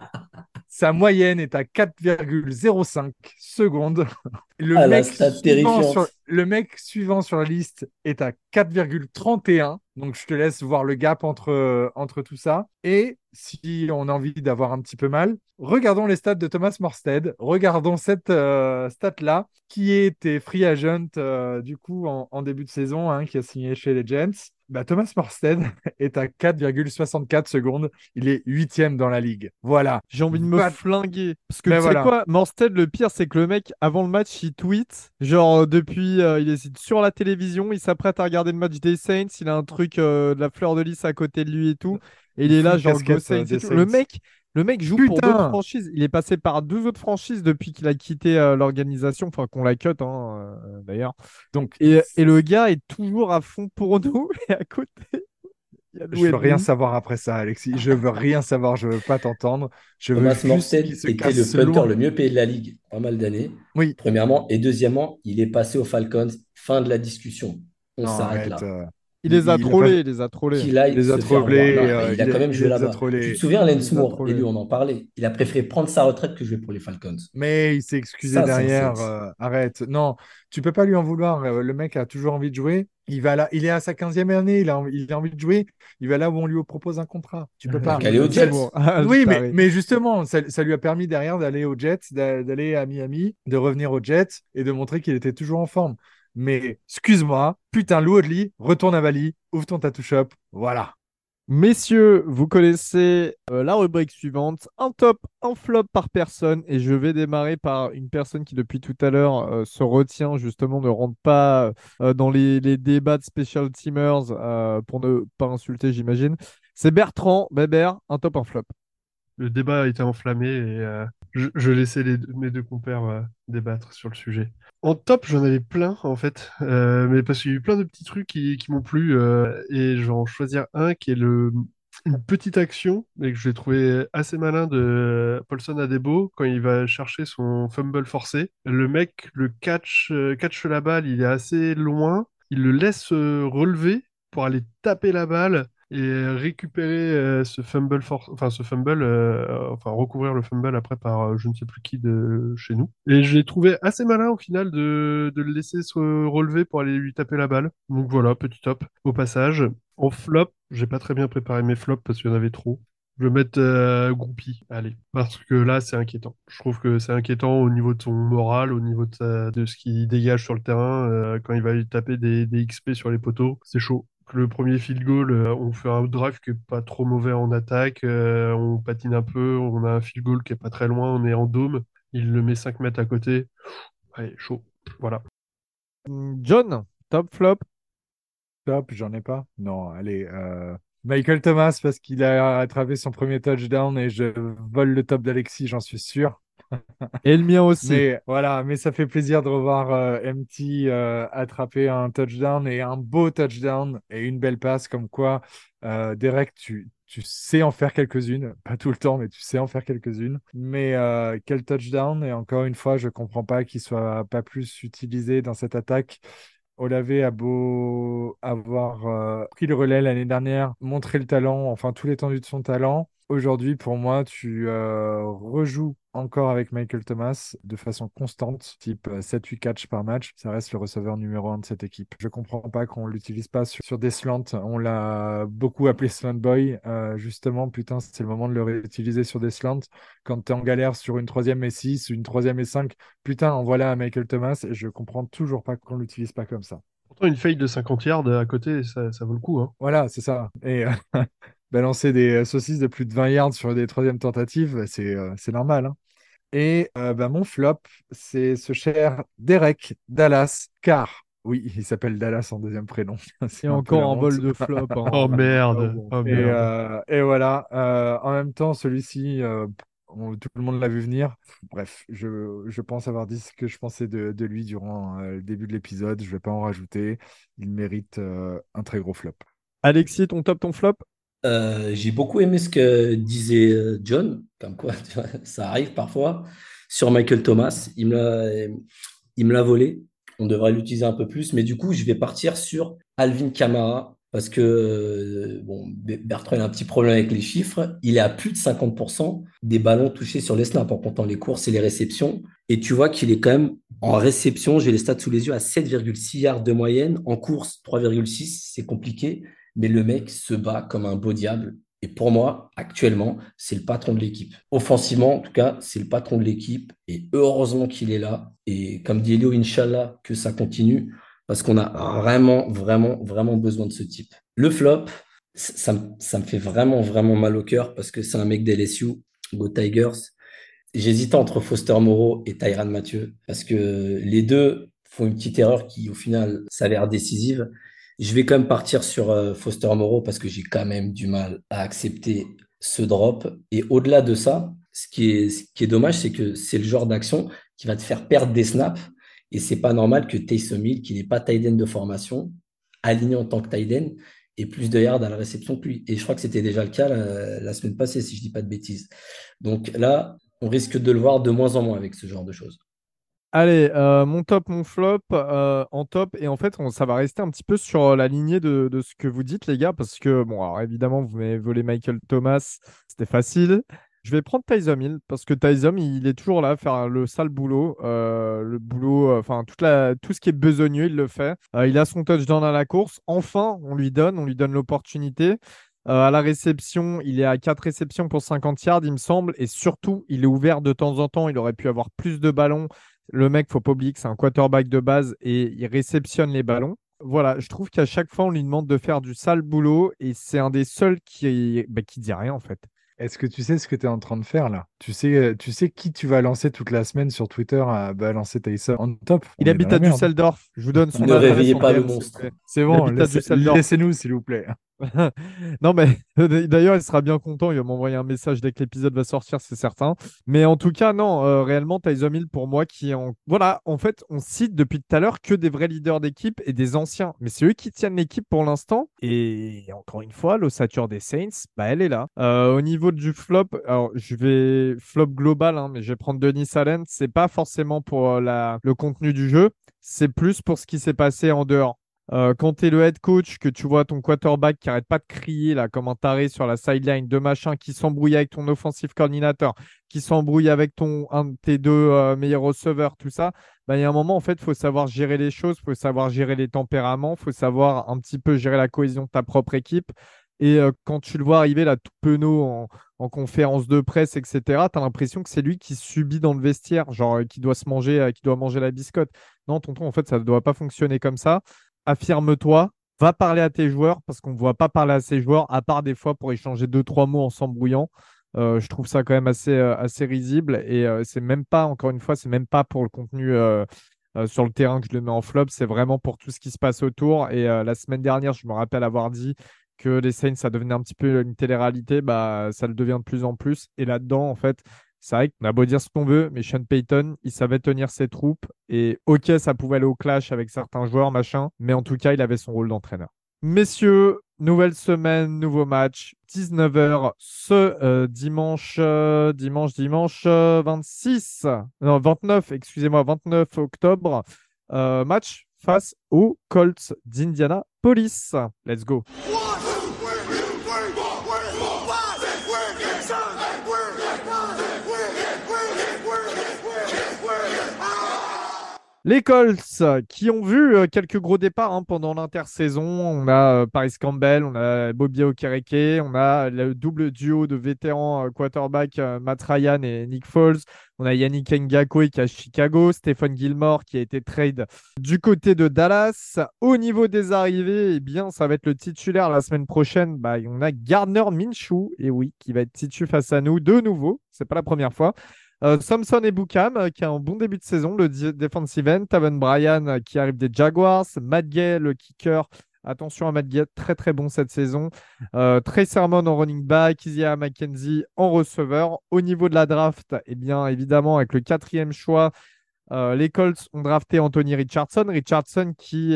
Speaker 2: sa moyenne est à 4,05 secondes. Le,
Speaker 3: Ah,
Speaker 2: mec sur, le mec suivant sur la liste est à 4,31. Donc, je te laisse voir le gap entre, euh, entre tout ça. Et si on a envie d'avoir un petit peu mal, regardons les stats de Thomas Morstead. Regardons cette euh, stat-là, qui était free agent euh, du coup en, en début de saison, hein, qui a signé chez les Giants. Bah, Thomas Morstead [LAUGHS] est à 4,64 secondes. Il est huitième dans la ligue. Voilà.
Speaker 1: J'ai envie de me flinguer. Parce que
Speaker 2: Ben
Speaker 1: tu sais quoi, Morstead, le pire, c'est que le mec, avant le match, il tweet. Genre, euh, depuis, euh, il est sur la télévision, il s'apprête à regarder le match des Saints. Il a un truc euh, de la fleur de lys à côté de lui et tout. Et il est là, genre,
Speaker 2: euh.
Speaker 1: Le
Speaker 2: Saints.
Speaker 1: mec, le mec joue pour
Speaker 2: Putain.
Speaker 1: d'autres franchises. Il est passé par deux autres franchises depuis qu'il a quitté euh, l'organisation. Enfin, qu'on la cut, hein, euh, d'ailleurs.
Speaker 2: Donc,
Speaker 1: Et, et le gars est toujours à fond pour nous. [LAUGHS] Et à côté, il y a
Speaker 2: je veux rien savoir après ça, Alexis. Je veux rien savoir. Je veux pas t'entendre. Je veux
Speaker 3: Thomas
Speaker 2: juste
Speaker 3: Morstead
Speaker 2: qu'il se
Speaker 3: était
Speaker 2: casse
Speaker 3: le punter le mieux payé de la ligue pas mal d'années.
Speaker 2: Oui.
Speaker 3: Premièrement. Et deuxièmement, il est passé aux Falcons. Fin de la discussion. On s'arrête
Speaker 2: arrête,
Speaker 3: là.
Speaker 2: euh,
Speaker 1: Il les a trollés, il les a trollés.
Speaker 2: Il les a trollés,
Speaker 3: il a quand même joué là-bas. Tu te souviens,
Speaker 1: a
Speaker 3: Moore, et lui, on en parlait. Il a préféré prendre sa retraite que jouer pour les Falcons.
Speaker 2: Mais il s'est excusé derrière. euh, arrête. Non, tu peux pas lui en vouloir. euh, Le mec a toujours envie de jouer. Il va là, il est à sa 15e année. Il a, envie- il a envie de jouer. Il va là où on lui propose un contrat. Tu peux pas.
Speaker 3: Aller aux Jets. [LAUGHS]
Speaker 2: Oui, mais, justement, ça, ça lui a permis derrière d'aller aux Jets, d'a- d'aller à Miami, de revenir aux Jets et de montrer qu'il était toujours en forme. Mais excuse-moi, putain, Lou Audley, retourne à Bali, ouvre ton tattoo shop. Voilà.
Speaker 1: Messieurs, vous connaissez euh, la rubrique suivante, un top, un flop par personne, et je vais démarrer par une personne qui depuis tout à l'heure euh, se retient justement, ne rentre pas euh, dans les, débats de special teamers pour ne pas insulter, j'imagine. C'est Bertrand Bébert, un top, un flop.
Speaker 4: Le débat a été enflammé et je, je laissais mes deux compères euh, débattre sur le sujet. En top, j'en avais plein en fait, euh, mais parce qu'il y a eu plein de petits trucs qui, m'ont plu euh, et j'en choisir un qui est le une petite action mais que j'ai trouvé assez malin de Paulson Adebo quand il va chercher son fumble forcé. Le mec le catch catch la balle, il est assez loin, il le laisse relever pour aller taper la balle et récupérer euh, ce fumble enfin ce fumble euh, enfin recouvrir le fumble après par euh, je ne sais plus qui de chez nous. Et je l'ai trouvé assez malin au final de, de le laisser se relever pour aller lui taper la balle. Donc voilà petit top au passage. En flop j'ai pas très bien préparé mes flops parce qu'il y en avait trop. Je vais mettre euh, Groupie, allez, parce que là c'est inquiétant. Je trouve que c'est inquiétant au niveau de son moral, au niveau de, de ce qu'il dégage sur le terrain, euh, quand il va lui taper des, des XP sur les poteaux, c'est chaud. Le premier field goal, euh, on fait un drive qui est pas trop mauvais en attaque, euh, on patine un peu, on a un field goal qui est pas très loin, on est en dôme, il le met 5 mètres à côté. Allez, chaud. Voilà.
Speaker 1: Hum, John, top, flop?
Speaker 2: Top, j'en ai pas. Non, allez. euh, Michael Thomas, parce qu'il a attrapé son premier touchdown et je vole le top d'Alexis, j'en suis sûr.
Speaker 1: Et le mien aussi.
Speaker 2: Mais voilà, mais ça fait plaisir de revoir euh, MT euh, attraper un touchdown et un beau touchdown et une belle passe comme quoi, euh, Derek, tu, tu sais en faire quelques-unes, pas tout le temps, mais tu sais en faire quelques-unes. Mais quel touchdown et encore une fois, je comprends pas qu'il soit pas plus utilisé dans cette attaque. Olave a beau avoir pris le relais l'année dernière, montré le talent, enfin tout l'étendue de son talent. Aujourd'hui, pour moi, tu rejoues encore avec Michael Thomas de façon constante, type euh, 7-8 catch par match. Ça reste le receveur numéro un de cette équipe. Je comprends pas qu'on l'utilise pas sur, sur des slants. On l'a beaucoup appelé slant boy. Euh, justement, putain, c'est le moment de le réutiliser sur des slants. Quand tu es en galère sur une troisième et 6, une troisième et 5, putain, en voilà à Michael Thomas. Et je comprends toujours pas qu'on l'utilise pas comme ça.
Speaker 4: Pourtant, une faille de 50 yards à côté, ça, ça vaut le coup. Hein.
Speaker 2: Voilà, c'est ça. Et euh, [LAUGHS] balancer des euh, saucisses de plus de 20 yards sur des troisièmes tentatives, c'est euh, c'est normal. hein. Et euh, bah, mon flop, c'est ce cher Derek Dallas Carr. Oui, il s'appelle Dallas en deuxième prénom. [LAUGHS] C'est
Speaker 1: encore un bol de flop. hein.
Speaker 4: Oh merde.
Speaker 1: Ah bon.
Speaker 4: Oh
Speaker 2: Et,
Speaker 4: merde.
Speaker 2: euh, et voilà, euh, en même temps, celui-ci, euh, tout le monde l'a vu venir. Bref, je, je pense avoir dit ce que je pensais de, de lui durant euh, le début de l'épisode. Je vais pas en rajouter. Il mérite euh, un très gros flop.
Speaker 1: Alexis, ton top, ton flop?
Speaker 3: Euh, j'ai beaucoup aimé ce que disait euh, John, comme quoi [LAUGHS] ça arrive parfois. sur Michael Thomas. Il me l'a, il me l'a volé. On devrait l'utiliser un peu plus. Mais du coup, je vais partir sur Alvin Kamara. Parce que euh, bon, Bertrand a un petit problème avec les chiffres. Il est à plus de 50% des ballons touchés sur les snaps en comptant les courses et les réceptions. Et tu vois qu'il est quand même en réception, j'ai les stats sous les yeux, à 7,6 yards de moyenne. En course, 3,6, c'est compliqué. Mais le mec se bat comme un beau diable. Et pour moi, actuellement, c'est le patron de l'équipe. Offensivement, en tout cas, c'est le patron de l'équipe. Et heureusement qu'il est là. Et comme dit Elio, Inch'Allah, que ça continue. Parce qu'on a vraiment, vraiment, vraiment besoin de ce type. Le flop, ça, me fait vraiment, vraiment mal au cœur parce que c'est un mec d'LSU, Go Tigers. J'hésitais entre Foster Moreau et Tyran Mathieu parce que les deux font une petite erreur qui, au final, s'avère décisive. Je vais quand même partir sur euh, Foster Moreau parce que j'ai quand même du mal à accepter ce drop. Et au-delà de ça, ce qui est, dommage, c'est que c'est le genre d'action qui va te faire perdre des snaps. Et c'est pas normal que Taysom Hill, qui n'est pas tight de formation, aligné en tant que tight end, ait plus de yards à la réception que lui. Et je crois que c'était déjà le cas la, semaine passée, si je dis pas de bêtises. Donc là, on risque de le voir de moins en moins avec ce genre de choses.
Speaker 1: Allez, euh, mon top, mon flop euh, en top. Et en fait, ça va rester un petit peu sur la lignée de, ce que vous dites, les gars, parce que, bon, alors évidemment, vous m'avez volé Michael Thomas, c'était facile. Je vais prendre Tyson Hill parce que Tyson, il est toujours là à faire le sale boulot. Euh, le boulot, enfin, tout ce qui est besogneux, il le fait. il a son touchdown à la course. Enfin, on lui donne, on lui donne l'opportunité. à la réception, il est à 4 réceptions pour 50 yards, il me semble. Et surtout, il est ouvert de temps en temps. Il aurait pu avoir plus de ballons. Le mec, faut pas oublier que c'est un quarterback de base et il réceptionne les ballons. Voilà, je trouve qu'à chaque fois, on lui demande de faire du sale boulot et c'est un des seuls qui, bah, qui dit rien en fait.
Speaker 2: Est-ce que tu sais ce que tu es en train de faire là? Tu sais, euh, tu sais qui tu vas lancer toute la semaine sur Twitter à balancer Tyson en top?
Speaker 1: Il habite à Düsseldorf. Je vous donne son
Speaker 3: Ne réveillez pas le monstre.
Speaker 2: C'est bon, laissez-nous s'il vous plaît. [LAUGHS]
Speaker 1: non, mais [LAUGHS] d'ailleurs, il sera bien content. Il va m'envoyer un message dès que l'épisode va sortir, c'est certain. Mais en tout cas, non, euh, réellement, Tyson Hill, pour moi, qui en. Voilà, en fait, on cite depuis tout à l'heure que des vrais leaders d'équipe et des anciens. Mais c'est eux qui tiennent l'équipe pour l'instant. Et encore une fois, l'ossature des Saints, bah, elle est là. Euh, au niveau du flop, alors je vais flop global, hein, mais je vais prendre Denis Allen. C'est pas forcément pour euh, la... le contenu du jeu, c'est plus pour ce qui s'est passé en dehors. Euh, quand tu es le head coach, que tu vois ton quarterback qui arrête pas de crier là, comme un taré sur la sideline, de machin, qui s'embrouille avec ton offensive coordinateur, qui s'embrouille avec ton un de tes deux euh, meilleurs receveurs, tout ça, bah, il y a un moment, en fait, il faut savoir gérer les choses, il faut savoir gérer les tempéraments, il faut savoir un petit peu gérer la cohésion de ta propre équipe. Et euh, quand tu le vois arriver là, tout penaud en, en conférence de presse, etc., tu as l'impression que c'est lui qui subit dans le vestiaire, genre qui doit se manger, qui doit manger la biscotte. Non, tonton, en fait, ça ne doit pas fonctionner comme ça affirme-toi, va parler à tes joueurs parce qu'on ne voit pas parler à ses joueurs, à part des fois pour échanger deux, trois mots en s'embrouillant. Euh, je trouve ça quand même assez, euh, risible et euh, c'est même pas, encore une fois, c'est même pas pour le contenu sur le terrain que je le mets en flop, c'est vraiment pour tout ce qui se passe autour. Et la semaine dernière, je me rappelle avoir dit que les Saints, ça devenait un petit peu une télé-réalité, bah, ça le devient de plus en plus. Et là-dedans, en fait, c'est vrai qu'on a beau dire ce qu'on veut, mais Sean Payton, il savait tenir ses troupes. Et ok, ça pouvait aller au clash avec certains joueurs, machin, mais en tout cas, il avait son rôle d'entraîneur. Messieurs, nouvelle semaine, nouveau match, 19h ce euh, dimanche, euh, dimanche, dimanche 26, euh, non 29, excusez-moi, 29 octobre, match face aux Colts d'Indiana Police. Let's go. Les Colts qui ont vu euh, quelques gros départs hein, pendant l'intersaison. On a euh, Paris Campbell, on a Bobby Okereke, on a le double duo de vétérans euh, quarterback Matt Ryan et Nick Foles. On a Yannick Ngakwe qui est à Chicago, Stephen Gilmore qui a été trade du côté de Dallas. Au niveau des arrivées, eh bien, ça va être le titulaire la semaine prochaine. Bah, on a Gardner Minshew, et oui, qui va être titulaire face à nous de nouveau. C'est pas la première fois. Euh, Samson et Boukham euh, qui a un bon début de saison, le defensive end. Taven Bryan euh, qui arrive des Jaguars. Matt Gay, le kicker. Attention à Matt Gay, très très bon cette saison. Trey Sermon en running back. Isaiah McKenzie en receveur. Au niveau de la draft, eh bien évidemment, avec le quatrième choix, les Colts ont drafté Anthony Richardson. Richardson qui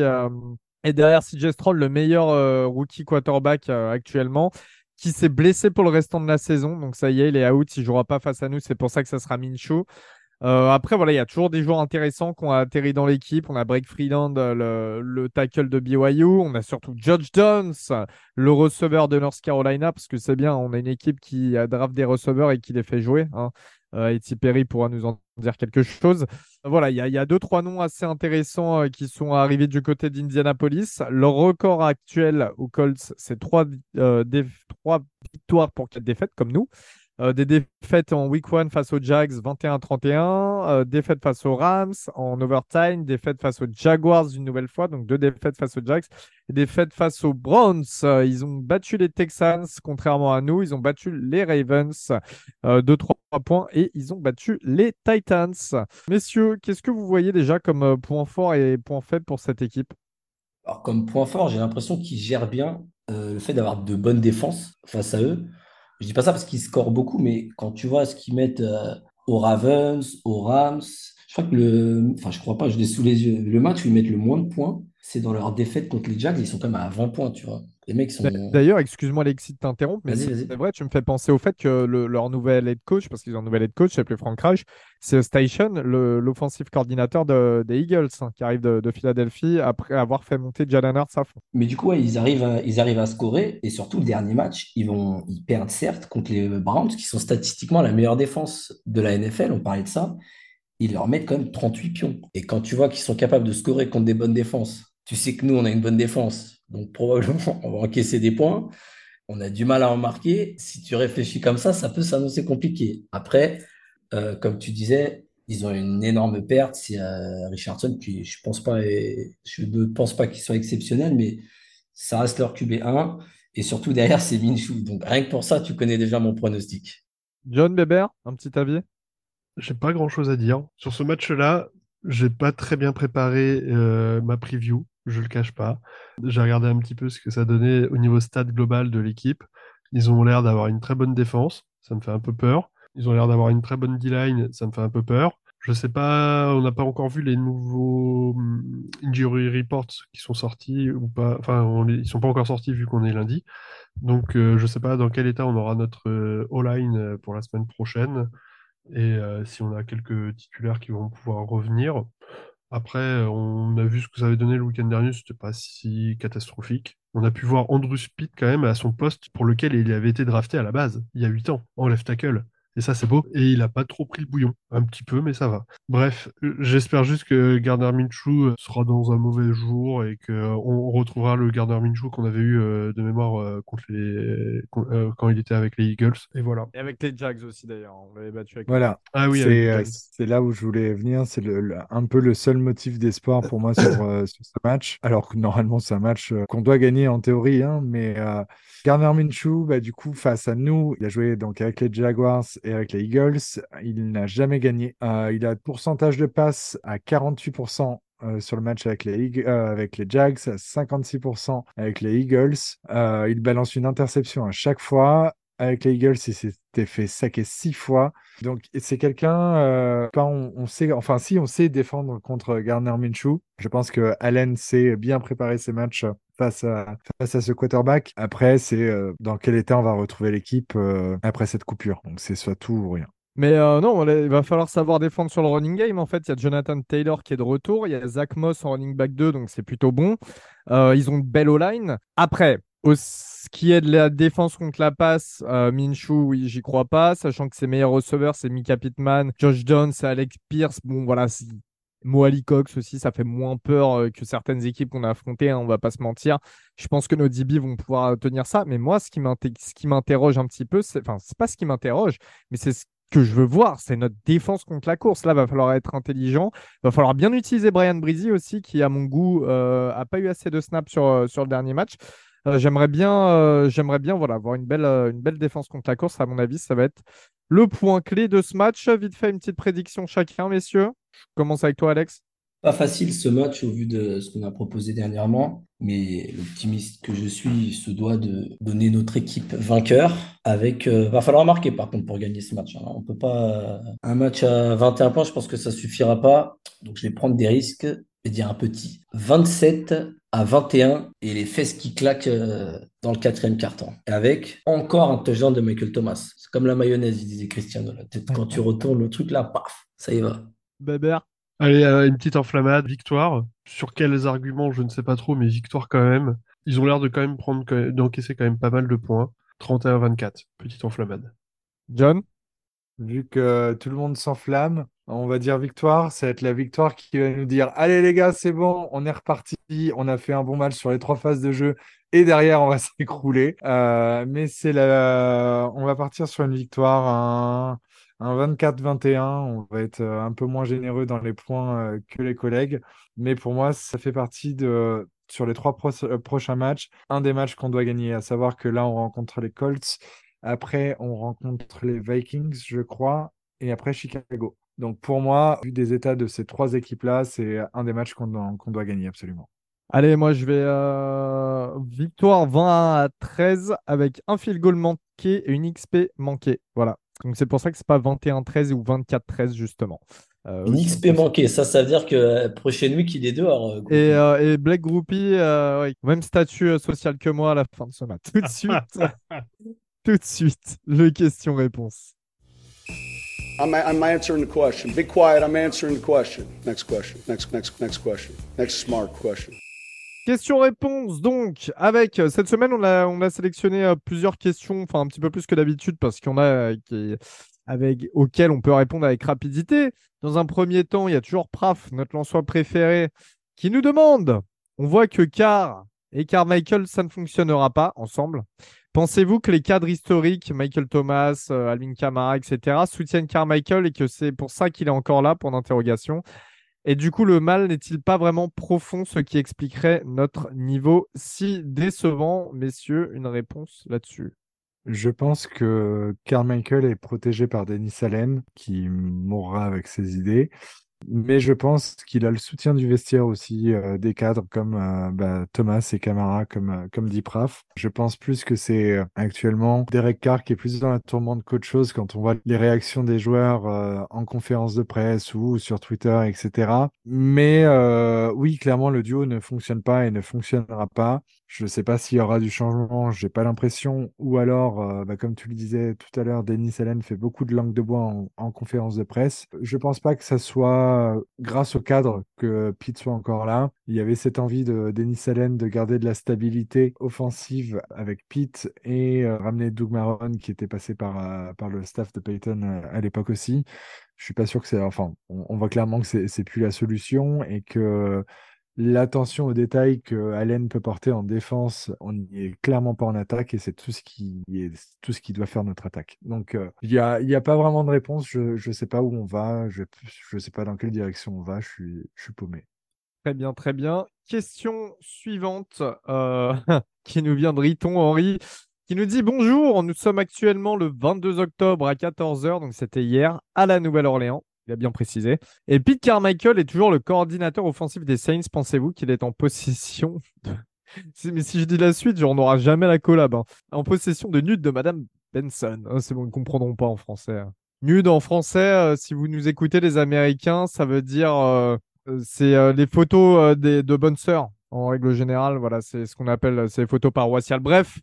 Speaker 1: est derrière CJ Stroll, le meilleur rookie quarterback actuellement qui s'est blessé pour le restant de la saison. Donc ça y est, il est out, il jouera pas face à nous. C'est pour ça que ça sera Minshew. Euh, après, voilà, il y a toujours des joueurs intéressants qui ont atterri dans l'équipe. On a Break Freeland, le, le tackle de BYU. On a surtout Judge Jones, le receveur de North Carolina, parce que c'est bien, on a une équipe qui a draft des receveurs et qui les fait jouer. Hein. Euh, Perry pourra nous en dire quelque chose. Voilà, il y, a deux, trois noms assez intéressants euh, qui sont arrivés du côté d'Indianapolis. Leur record actuel au Colts, c'est trois, euh, trois victoires pour quatre défaites, comme nous. Euh, des défaites en week 1 face aux Jags 21-31, euh, défaites face aux Rams en overtime, défaites face aux Jaguars une nouvelle fois, donc deux défaites face aux Jags, et défaites face aux Browns. Euh, ils ont battu les Texans, contrairement à nous, ils ont battu les Ravens de 3 points et ils ont battu les Titans. Messieurs, qu'est-ce que vous voyez déjà comme point fort et point faible pour cette équipe?
Speaker 3: Alors, comme point fort, j'ai l'impression qu'ils gèrent bien le fait d'avoir de bonnes défenses face à eux. Je dis pas ça parce qu'ils scorent beaucoup, mais quand tu vois ce qu'ils mettent euh, aux Ravens, aux Rams, je crois que le. Enfin, je crois pas, je l'ai sous les yeux. Le match où ils mettent le moins de points, c'est dans leur défaite contre les Jags. Ils sont quand même à 20 points, tu vois. Les mecs sont.
Speaker 1: D'ailleurs, excuse-moi Alexis de t'interrompre, mais c'est vrai, tu me fais penser au fait que leur nouvel head coach, parce qu'ils ont un nouvel head coach, s'appelle Frank Reich, c'est Station, l'offensive coordinateur des Eagles, hein, qui arrive de, Philadelphie après avoir fait monter Jalen Hurts à fond.
Speaker 3: Mais du coup, ils, arrivent à, ils arrivent à scorer, et surtout le dernier match, ils, vont, ils perdent certes contre les Browns, qui sont statistiquement la meilleure défense de la NFL, on parlait de ça. Ils leur mettent quand même 38 pions. Et quand tu vois qu'ils sont capables de scorer contre des bonnes défenses, tu sais que nous, on a une bonne défense donc probablement, [LAUGHS] on va encaisser des points. On a du mal à en marquer. Si tu réfléchis comme ça, ça peut s'annoncer compliqué. Après, euh, comme tu disais, ils ont une énorme perte. C'est euh, Richardson, qui je pense pas, je ne pense pas qu'il soit exceptionnel, mais ça reste leur QB1. Et surtout derrière, c'est Minshew. Donc rien que pour ça, tu connais déjà mon pronostic.
Speaker 1: John Beber, un petit avis?
Speaker 4: J'ai pas grand chose à dire. Sur ce match-là, j'ai pas très bien préparé euh, ma preview je le cache pas. J'ai regardé un petit peu ce que ça donnait au niveau stade global de l'équipe. Ils ont l'air d'avoir une très bonne défense, ça me fait un peu peur. Ils ont l'air d'avoir une très bonne D-line, ça me fait un peu peur. Je sais pas, on n'a pas encore vu les nouveaux hum, injury reports qui sont sortis ou pas. Enfin, on ils sont pas encore sortis vu qu'on est lundi. Donc, euh, je sais pas dans quel état on aura notre euh, all-line euh, pour la semaine prochaine et si on a quelques titulaires qui vont pouvoir revenir. Après, on a vu ce que ça avait donné le week-end dernier, c'était pas si catastrophique. On a pu voir Andrew Speed quand même à son poste pour lequel il avait été drafté à la base, il y a 8 ans, en left tackle. Et ça, c'est beau. Et il a pas trop pris le bouillon. Un petit peu, mais ça va. Bref, j'espère juste que Gardner Minshew sera dans un mauvais jour et qu'on retrouvera le Gardner Minshew qu'on avait eu euh, de mémoire euh, contre les... Euh, quand il était avec les Eagles. Et voilà.
Speaker 1: Et avec les Jags aussi, d'ailleurs. On l'avait battu avec
Speaker 2: Voilà. Ah oui, c'est là où je voulais venir. C'est le, un peu le seul motif d'espoir pour moi sur, sur, ce match. Alors que normalement, c'est un match qu'on doit gagner en théorie, hein, mais Garner Minshew, bah, du coup, face à nous, il a joué donc avec les Jaguars et avec les Eagles. Il n'a jamais gagné. Euh, il a pourcentage de passe à 48% euh, sur le match avec les, euh, avec les Jags, à 56% avec les Eagles. il balance une interception à chaque fois. Avec les Eagles, il s'était fait saquer six fois. Donc, c'est quelqu'un, on, sait, enfin, si on sait défendre contre Garner Minshew, je pense que Allen sait bien préparer ses matchs face à, face à ce quarterback. Après, c'est euh, dans quel état on va retrouver l'équipe euh, après cette coupure. Donc, c'est soit tout ou rien.
Speaker 1: Mais euh, non, il va falloir savoir défendre sur le running game. En fait, il y a Jonathan Taylor qui est de retour. Il y a Zach Moss en running back 2, donc c'est plutôt bon. ils ont une belle O-line. Après, ce qui est de la défense contre la passe, Minshew, oui, j'y crois pas, sachant que ses meilleurs receveurs, c'est Mika Pittman, Josh Jones Alex Pierce. Bon, voilà, Moali Cox aussi, ça fait moins peur euh, que certaines équipes qu'on a affrontées, hein, on va pas se mentir. Je pense que nos DB vont pouvoir tenir ça. Mais moi, ce qui m'interroge un petit peu, enfin, c'est pas ce qui m'interroge, mais c'est ce que je veux voir, c'est notre défense contre la course. Là, va falloir être intelligent. Va falloir bien utiliser Brian Breezy aussi, qui, à mon goût, euh, a pas eu assez de snaps sur, euh, sur le dernier match. j'aimerais bien, j'aimerais bien voilà, avoir une belle, une belle défense contre la course. À mon avis, ça va être le point clé de ce match. Vite fait, une petite prédiction chacun, messieurs. Je commence avec toi, Alex.
Speaker 3: Pas facile ce match au vu de ce qu'on a proposé dernièrement, mais l'optimiste que je suis se doit de donner notre équipe vainqueur. Avec, euh, va falloir marquer par contre pour gagner ce match. Hein. On peut pas un match à 21 points, je pense que ça suffira pas. Donc je vais prendre des risques vais dire un petit, 27 à 21 et les fesses qui claquent euh, dans le quatrième carton. Et avec encore un touchdown de Michael Thomas. C'est comme la mayonnaise, il disait Cristiano. Quand tu retournes le truc là, paf, ça y va.
Speaker 1: Bébert.
Speaker 4: Allez, euh, une petite enflammade, victoire. Sur quels arguments, je ne sais pas trop, mais victoire quand même. Ils ont l'air de quand même prendre, d'encaisser quand même pas mal de points. 31-24, petite enflammade.
Speaker 1: John?
Speaker 2: Vu que tout le monde s'enflamme, on va dire victoire. Ça va être la victoire qui va nous dire Allez les gars, c'est bon, on est reparti. On a fait un bon match sur les trois phases de jeu. Et derrière, on va [LAUGHS] s'écrouler. Euh, mais c'est la... on va partir sur une victoire, un, un 24-21. On va être euh, un peu moins généreux dans les points euh, que les collègues. Mais pour moi, ça fait partie de, sur les trois prochains matchs, un des matchs qu'on doit gagner. À savoir que là, on rencontre les Colts. Après, on rencontre les Vikings, je crois, et après Chicago. Donc pour moi, vu des états de ces trois équipes-là, c'est un des matchs qu'on doit, gagner absolument.
Speaker 1: Allez, moi je vais euh, victoire 20 à 13 avec un field goal manqué et une XP manquée. Voilà. Donc c'est pour ça que c'est pas 21-13 ou 24-13 justement.
Speaker 3: Euh, une XP manquée, ça, ça veut dire que euh, prochaine week il est dehors.
Speaker 1: et, et, Black Groupie, même statut social que moi à la fin de ce match. [LAUGHS] Tout de suite. [LAUGHS] tout de suite le question-réponse. I'm, I'm answering the question. Be quiet, I'm answering the question. Next question. Next, next, next question. Next smart question. Question-réponse, donc, avec euh, cette semaine, on a, on a sélectionné euh, plusieurs questions, enfin un petit peu plus que d'habitude, parce qu'il y en a euh, qui, avec, auxquelles on peut répondre avec rapidité. Dans un premier temps, il y a toujours Praf, notre lançois préféré, qui nous demande on voit que Car et Carmichael, ça ne fonctionnera pas ensemble. Pensez-vous que les cadres historiques, Michael Thomas, Alvin Kamara, etc., soutiennent Carmichael et que c'est pour ça qu'il est encore là, pour l'interrogation? Et du coup, le mal n'est-il pas vraiment profond, ce qui expliquerait notre niveau si décevant Messieurs, une réponse là-dessus
Speaker 2: je pense que Carmichael est protégé par Denis Allen, qui mourra avec ses idées. Mais je pense qu'il a le soutien du vestiaire aussi, euh, des cadres comme euh, bah, Thomas et Camara, comme, euh, comme dit Praf. Je pense plus que c'est actuellement Derek Carr qui est plus dans la tourmente qu'autre chose quand on voit les réactions des joueurs en conférence de presse ou sur Twitter, etc. Mais oui, clairement, le duo ne fonctionne pas et ne fonctionnera pas. Je ne sais pas s'il y aura du changement, j'ai pas l'impression. Ou alors, euh, bah, comme tu le disais tout à l'heure, Denis Allen fait beaucoup de langue de bois en, conférence de presse. Je pense pas que ça soit euh, grâce au cadre que Pete soit encore là. Il y avait cette envie de Denis Allen de garder de la stabilité offensive avec Pete et euh, ramener Doug Maron qui était passé par, par le staff de Peyton à l'époque aussi. Je suis pas sûr que c'est. Enfin, on, on voit clairement que c'est plus la solution et que l'attention aux détails que Allen peut porter en défense, on n'y est clairement pas en attaque et c'est tout ce qui doit faire notre attaque. Donc euh, il n'y a, pas vraiment de réponse. Je ne sais pas où on va. Je ne sais pas dans quelle direction on va. Je suis, je paumé.
Speaker 1: Très bien, très bien. Question suivante euh, [LAUGHS] qui nous vient de Riton Henri qui nous dit bonjour. Nous sommes actuellement le 22 octobre à 14h, donc c'était hier, à la Nouvelle-Orléans il a bien précisé. Et Pete Carmichael est toujours le coordinateur offensif des Saints. Pensez-vous qu'il est en possession [LAUGHS] Mais si je dis la suite, on n'aura jamais la collab. Hein. En possession de nude de Madame Benson. Oh, c'est bon, ils ne comprendront pas en français. Hein. Nude en français, euh, si vous nous écoutez les Américains, ça veut dire euh, euh, c'est les photos de bonnes sœurs. En règle générale, voilà, c'est ce qu'on appelle ces photos paroissiales. Bref,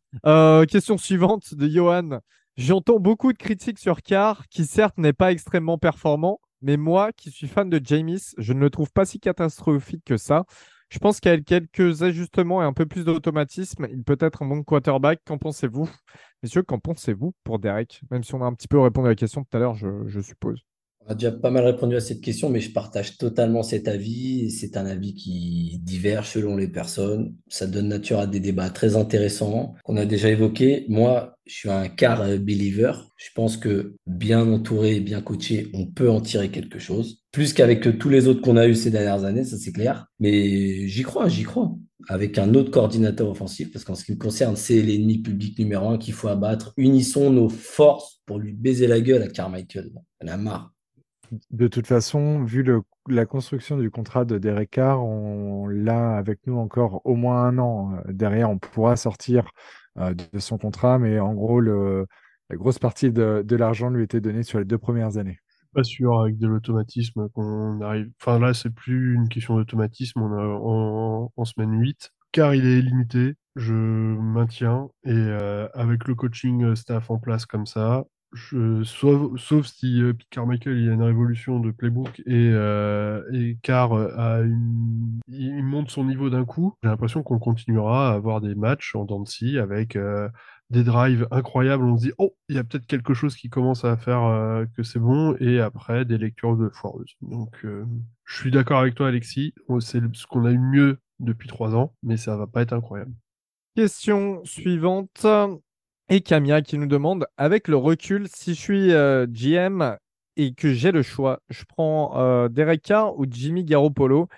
Speaker 1: question suivante de Johan. J'entends beaucoup de critiques sur Carr, qui certes n'est pas extrêmement performant, mais moi, qui suis fan de James, je ne le trouve pas si catastrophique que ça. Je pense qu'avec quelques ajustements et un peu plus d'automatisme, il peut être un bon quarterback. Qu'en pensez-vous? Messieurs, qu'en pensez-vous pour Derek? Même si on a un petit peu répondu à la question tout à l'heure, je, suppose.
Speaker 3: On a déjà pas mal répondu à cette question, mais je partage totalement cet avis. C'est un avis qui diverge selon les personnes. Ça donne nature à des débats très intéressants qu'on a déjà évoqués. Moi, je suis un car believer. Je pense que bien entouré bien coaché, on peut en tirer quelque chose. Plus qu'avec tous les autres qu'on a eu ces dernières années, ça c'est clair. Mais j'y crois, j'y crois. Avec un autre coordinateur offensif, parce qu'en ce qui me concerne, c'est l'ennemi public numéro un qu'il faut abattre. Unissons nos forces pour lui baiser la gueule à Carmichael. On a marre.
Speaker 2: De toute façon, vu la construction du contrat de Derek Carr, on l'a avec nous encore au moins un an. Derrière, on pourra sortir euh, de son contrat, mais en gros, la grosse partie de, l'argent lui était donnée sur les deux premières années.
Speaker 4: Pas sûr avec de l'automatisme qu'on arrive. Enfin là, c'est plus une question d'automatisme. On en semaine 8 car il est limité. Je maintiens et euh, avec le coaching staff en place comme ça, je, sauf, si euh, Carmichael il y a une révolution de playbook et, euh, et Carr a une, il monte son niveau d'un coup, j'ai l'impression qu'on continuera à avoir des matchs en dents de avec euh, des drives incroyables. On se dit, oh, il y a peut-être quelque chose qui commence à faire euh, que c'est bon, et après des lectures de foireuses. Donc, euh, je suis d'accord avec toi, Alexis. C'est ce qu'on a eu mieux depuis trois ans, mais ça va pas être incroyable.
Speaker 1: Question suivante. Et Camilla qui nous demande, avec le recul, si je suis euh, GM et que j'ai le choix, je prends euh, Derek Carr ou Jimmy Garoppolo?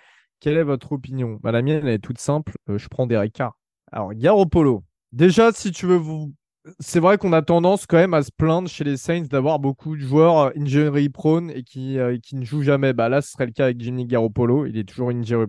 Speaker 1: Quelle est votre opinion? Bah, La mienne, est toute simple. euh, je prends Derek Carr. Alors, Garoppolo. Déjà, si tu veux vous... C'est vrai qu'on a tendance quand même à se plaindre chez les Saints d'avoir beaucoup de joueurs injury prone et qui, ne jouent jamais. Bah, là, ce serait le cas avec Jimmy Garoppolo. Il est toujours injury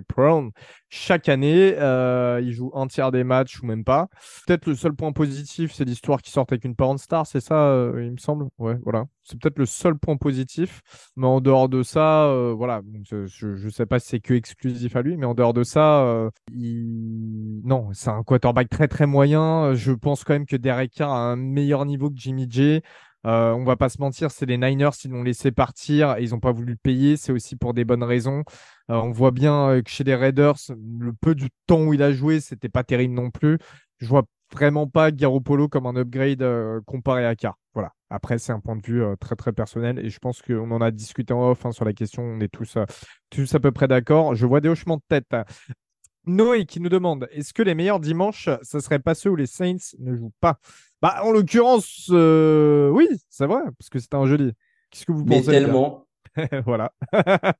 Speaker 1: prone chaque année. euh, il joue un tiers des matchs ou même pas. Peut-être le seul point positif, c'est l'histoire qui sort avec une parent star, c'est ça, euh, il me semble? Ouais, voilà. C'est peut-être le seul point positif. Mais en dehors de ça, euh, voilà. Je, je sais pas si c'est que exclusif à lui, mais en dehors de ça, euh, il... non, c'est un quarterback très très moyen. Je pense quand même que Derek Carr a un meilleur niveau que Jimmy G. Euh, on va pas se mentir, c'est les Niners, ils l'ont laissé partir et ils n'ont pas voulu le payer. C'est aussi pour des bonnes raisons. Euh, on voit bien euh, que chez les Raiders, le peu du temps où il a joué, c'était pas terrible non plus. Je vois vraiment pas Garoppolo comme un upgrade euh, comparé à Carr. Voilà. Après, c'est un point de vue très très personnel et je pense qu'on en a discuté en off hein, sur la question. On est tous, tous à peu près d'accord. Je vois des hochements de tête. Noé qui nous demande est-ce que les meilleurs dimanches, ce serait pas ceux où les Saints ne jouent pas? Bah, en l'occurrence, euh, oui, c'est vrai, parce que c'était un jeudi. Qu'est-ce que vous pensez
Speaker 3: tellement. [LAUGHS]
Speaker 1: Voilà. [LAUGHS]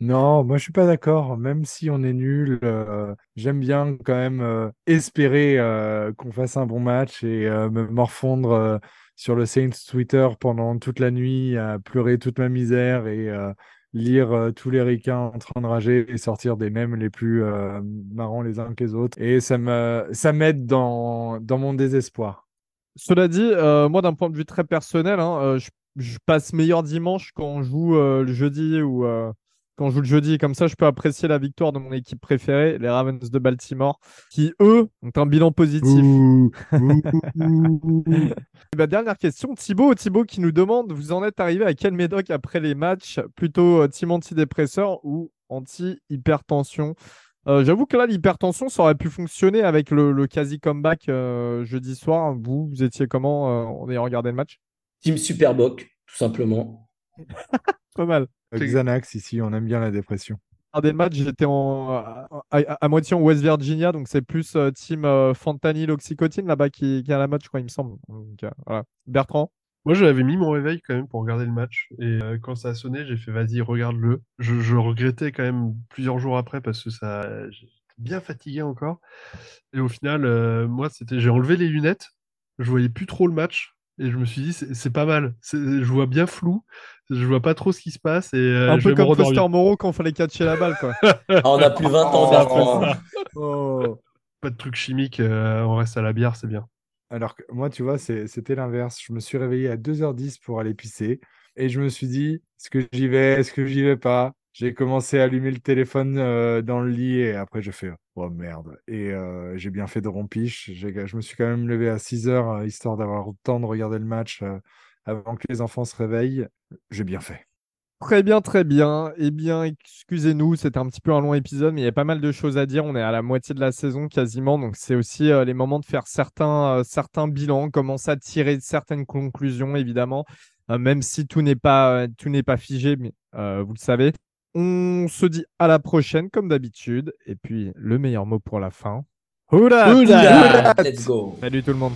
Speaker 2: Non, moi je suis pas d'accord. Même si on est nul, euh, j'aime bien quand même euh, espérer euh, qu'on fasse un bon match et euh, me morfondre euh, sur le Saints Twitter pendant toute la nuit, à pleurer toute ma misère et euh, lire euh, tous les ricains en train de rager et sortir des mèmes les plus euh, marrants les uns que les autres. Et ça me, ça m'aide dans, dans mon désespoir.
Speaker 1: Cela dit, euh, moi, d'un point de vue très personnel, hein, euh, je, je passe meilleur dimanche quand on joue le jeudi ou quand on joue le jeudi. Comme ça, je peux apprécier la victoire de mon équipe préférée, les Ravens de Baltimore, qui, eux, ont un bilan positif.
Speaker 2: Ouh, ouh, ouh.
Speaker 1: Et bah, dernière question, Thibaut, Thibaut qui nous demande, vous en êtes arrivé à quel médoc après les matchs? Plutôt euh, team antidépresseur ou anti-hypertension? Euh, J'avoue que là, l'hypertension, ça aurait pu fonctionner avec le, le quasi comeback euh, jeudi soir. Vous, vous étiez comment euh, en ayant regardé le match?
Speaker 3: Team Superboc, tout simplement. [LAUGHS]
Speaker 1: Pas mal.
Speaker 2: Xanax, ici, on aime bien la dépression.
Speaker 1: Regardé le match, j'étais en, à, à- à moitié en West Virginia, donc c'est plus euh, team euh, fentanyl oxycotine là-bas qui, qui a la match, je crois, il me semble. Donc, euh, voilà. Bertrand?
Speaker 4: Moi, j'avais mis mon réveil quand même pour regarder le match. Et euh, quand ça a sonné, j'ai fait vas-y, regarde-le. Je, je regrettais quand même plusieurs jours après parce que ça, j'étais bien fatigué encore. Et au final, euh, moi, c'était, j'ai enlevé les lunettes. Je voyais plus trop le match. Et je me suis dit, c'est pas mal. Je vois bien flou. Je vois pas trop ce qui se passe. Et euh,
Speaker 1: Un
Speaker 4: je
Speaker 1: peu comme. Foster Moreau quand il fallait catcher la balle, quoi.
Speaker 3: Ah, [LAUGHS] on a plus 20 ans,
Speaker 2: Oh,
Speaker 3: Bertrand. [LAUGHS]
Speaker 2: Oh.
Speaker 4: Pas de trucs chimiques. euh, on reste à la bière, c'est bien.
Speaker 2: Alors que moi, tu vois, c'était l'inverse. Je me suis réveillé à 2h10 pour aller pisser et je me suis dit, est-ce que j'y vais, est-ce que j'y vais pas? J'ai commencé à allumer le téléphone euh, dans le lit et après je fais, oh merde. Et euh, j'ai bien fait de rompiche. Je me suis quand même levé à 6h histoire d'avoir le temps de regarder le match euh, avant que les enfants se réveillent. J'ai bien fait.
Speaker 1: Très bien, très bien. Eh bien, excusez-nous, c'était un petit peu un long épisode, mais il y a pas mal de choses à dire. On est à la moitié de la saison quasiment, donc c'est aussi euh, les moments de faire certains, euh, certains bilans, commencer à tirer certaines conclusions, évidemment, Euh, même si tout n'est pas, tout n'est pas figé, mais euh, vous le savez. On se dit à la prochaine, comme d'habitude. Et puis, le meilleur mot pour la fin. Houla
Speaker 3: Oula, Let's go.
Speaker 1: Salut tout le monde.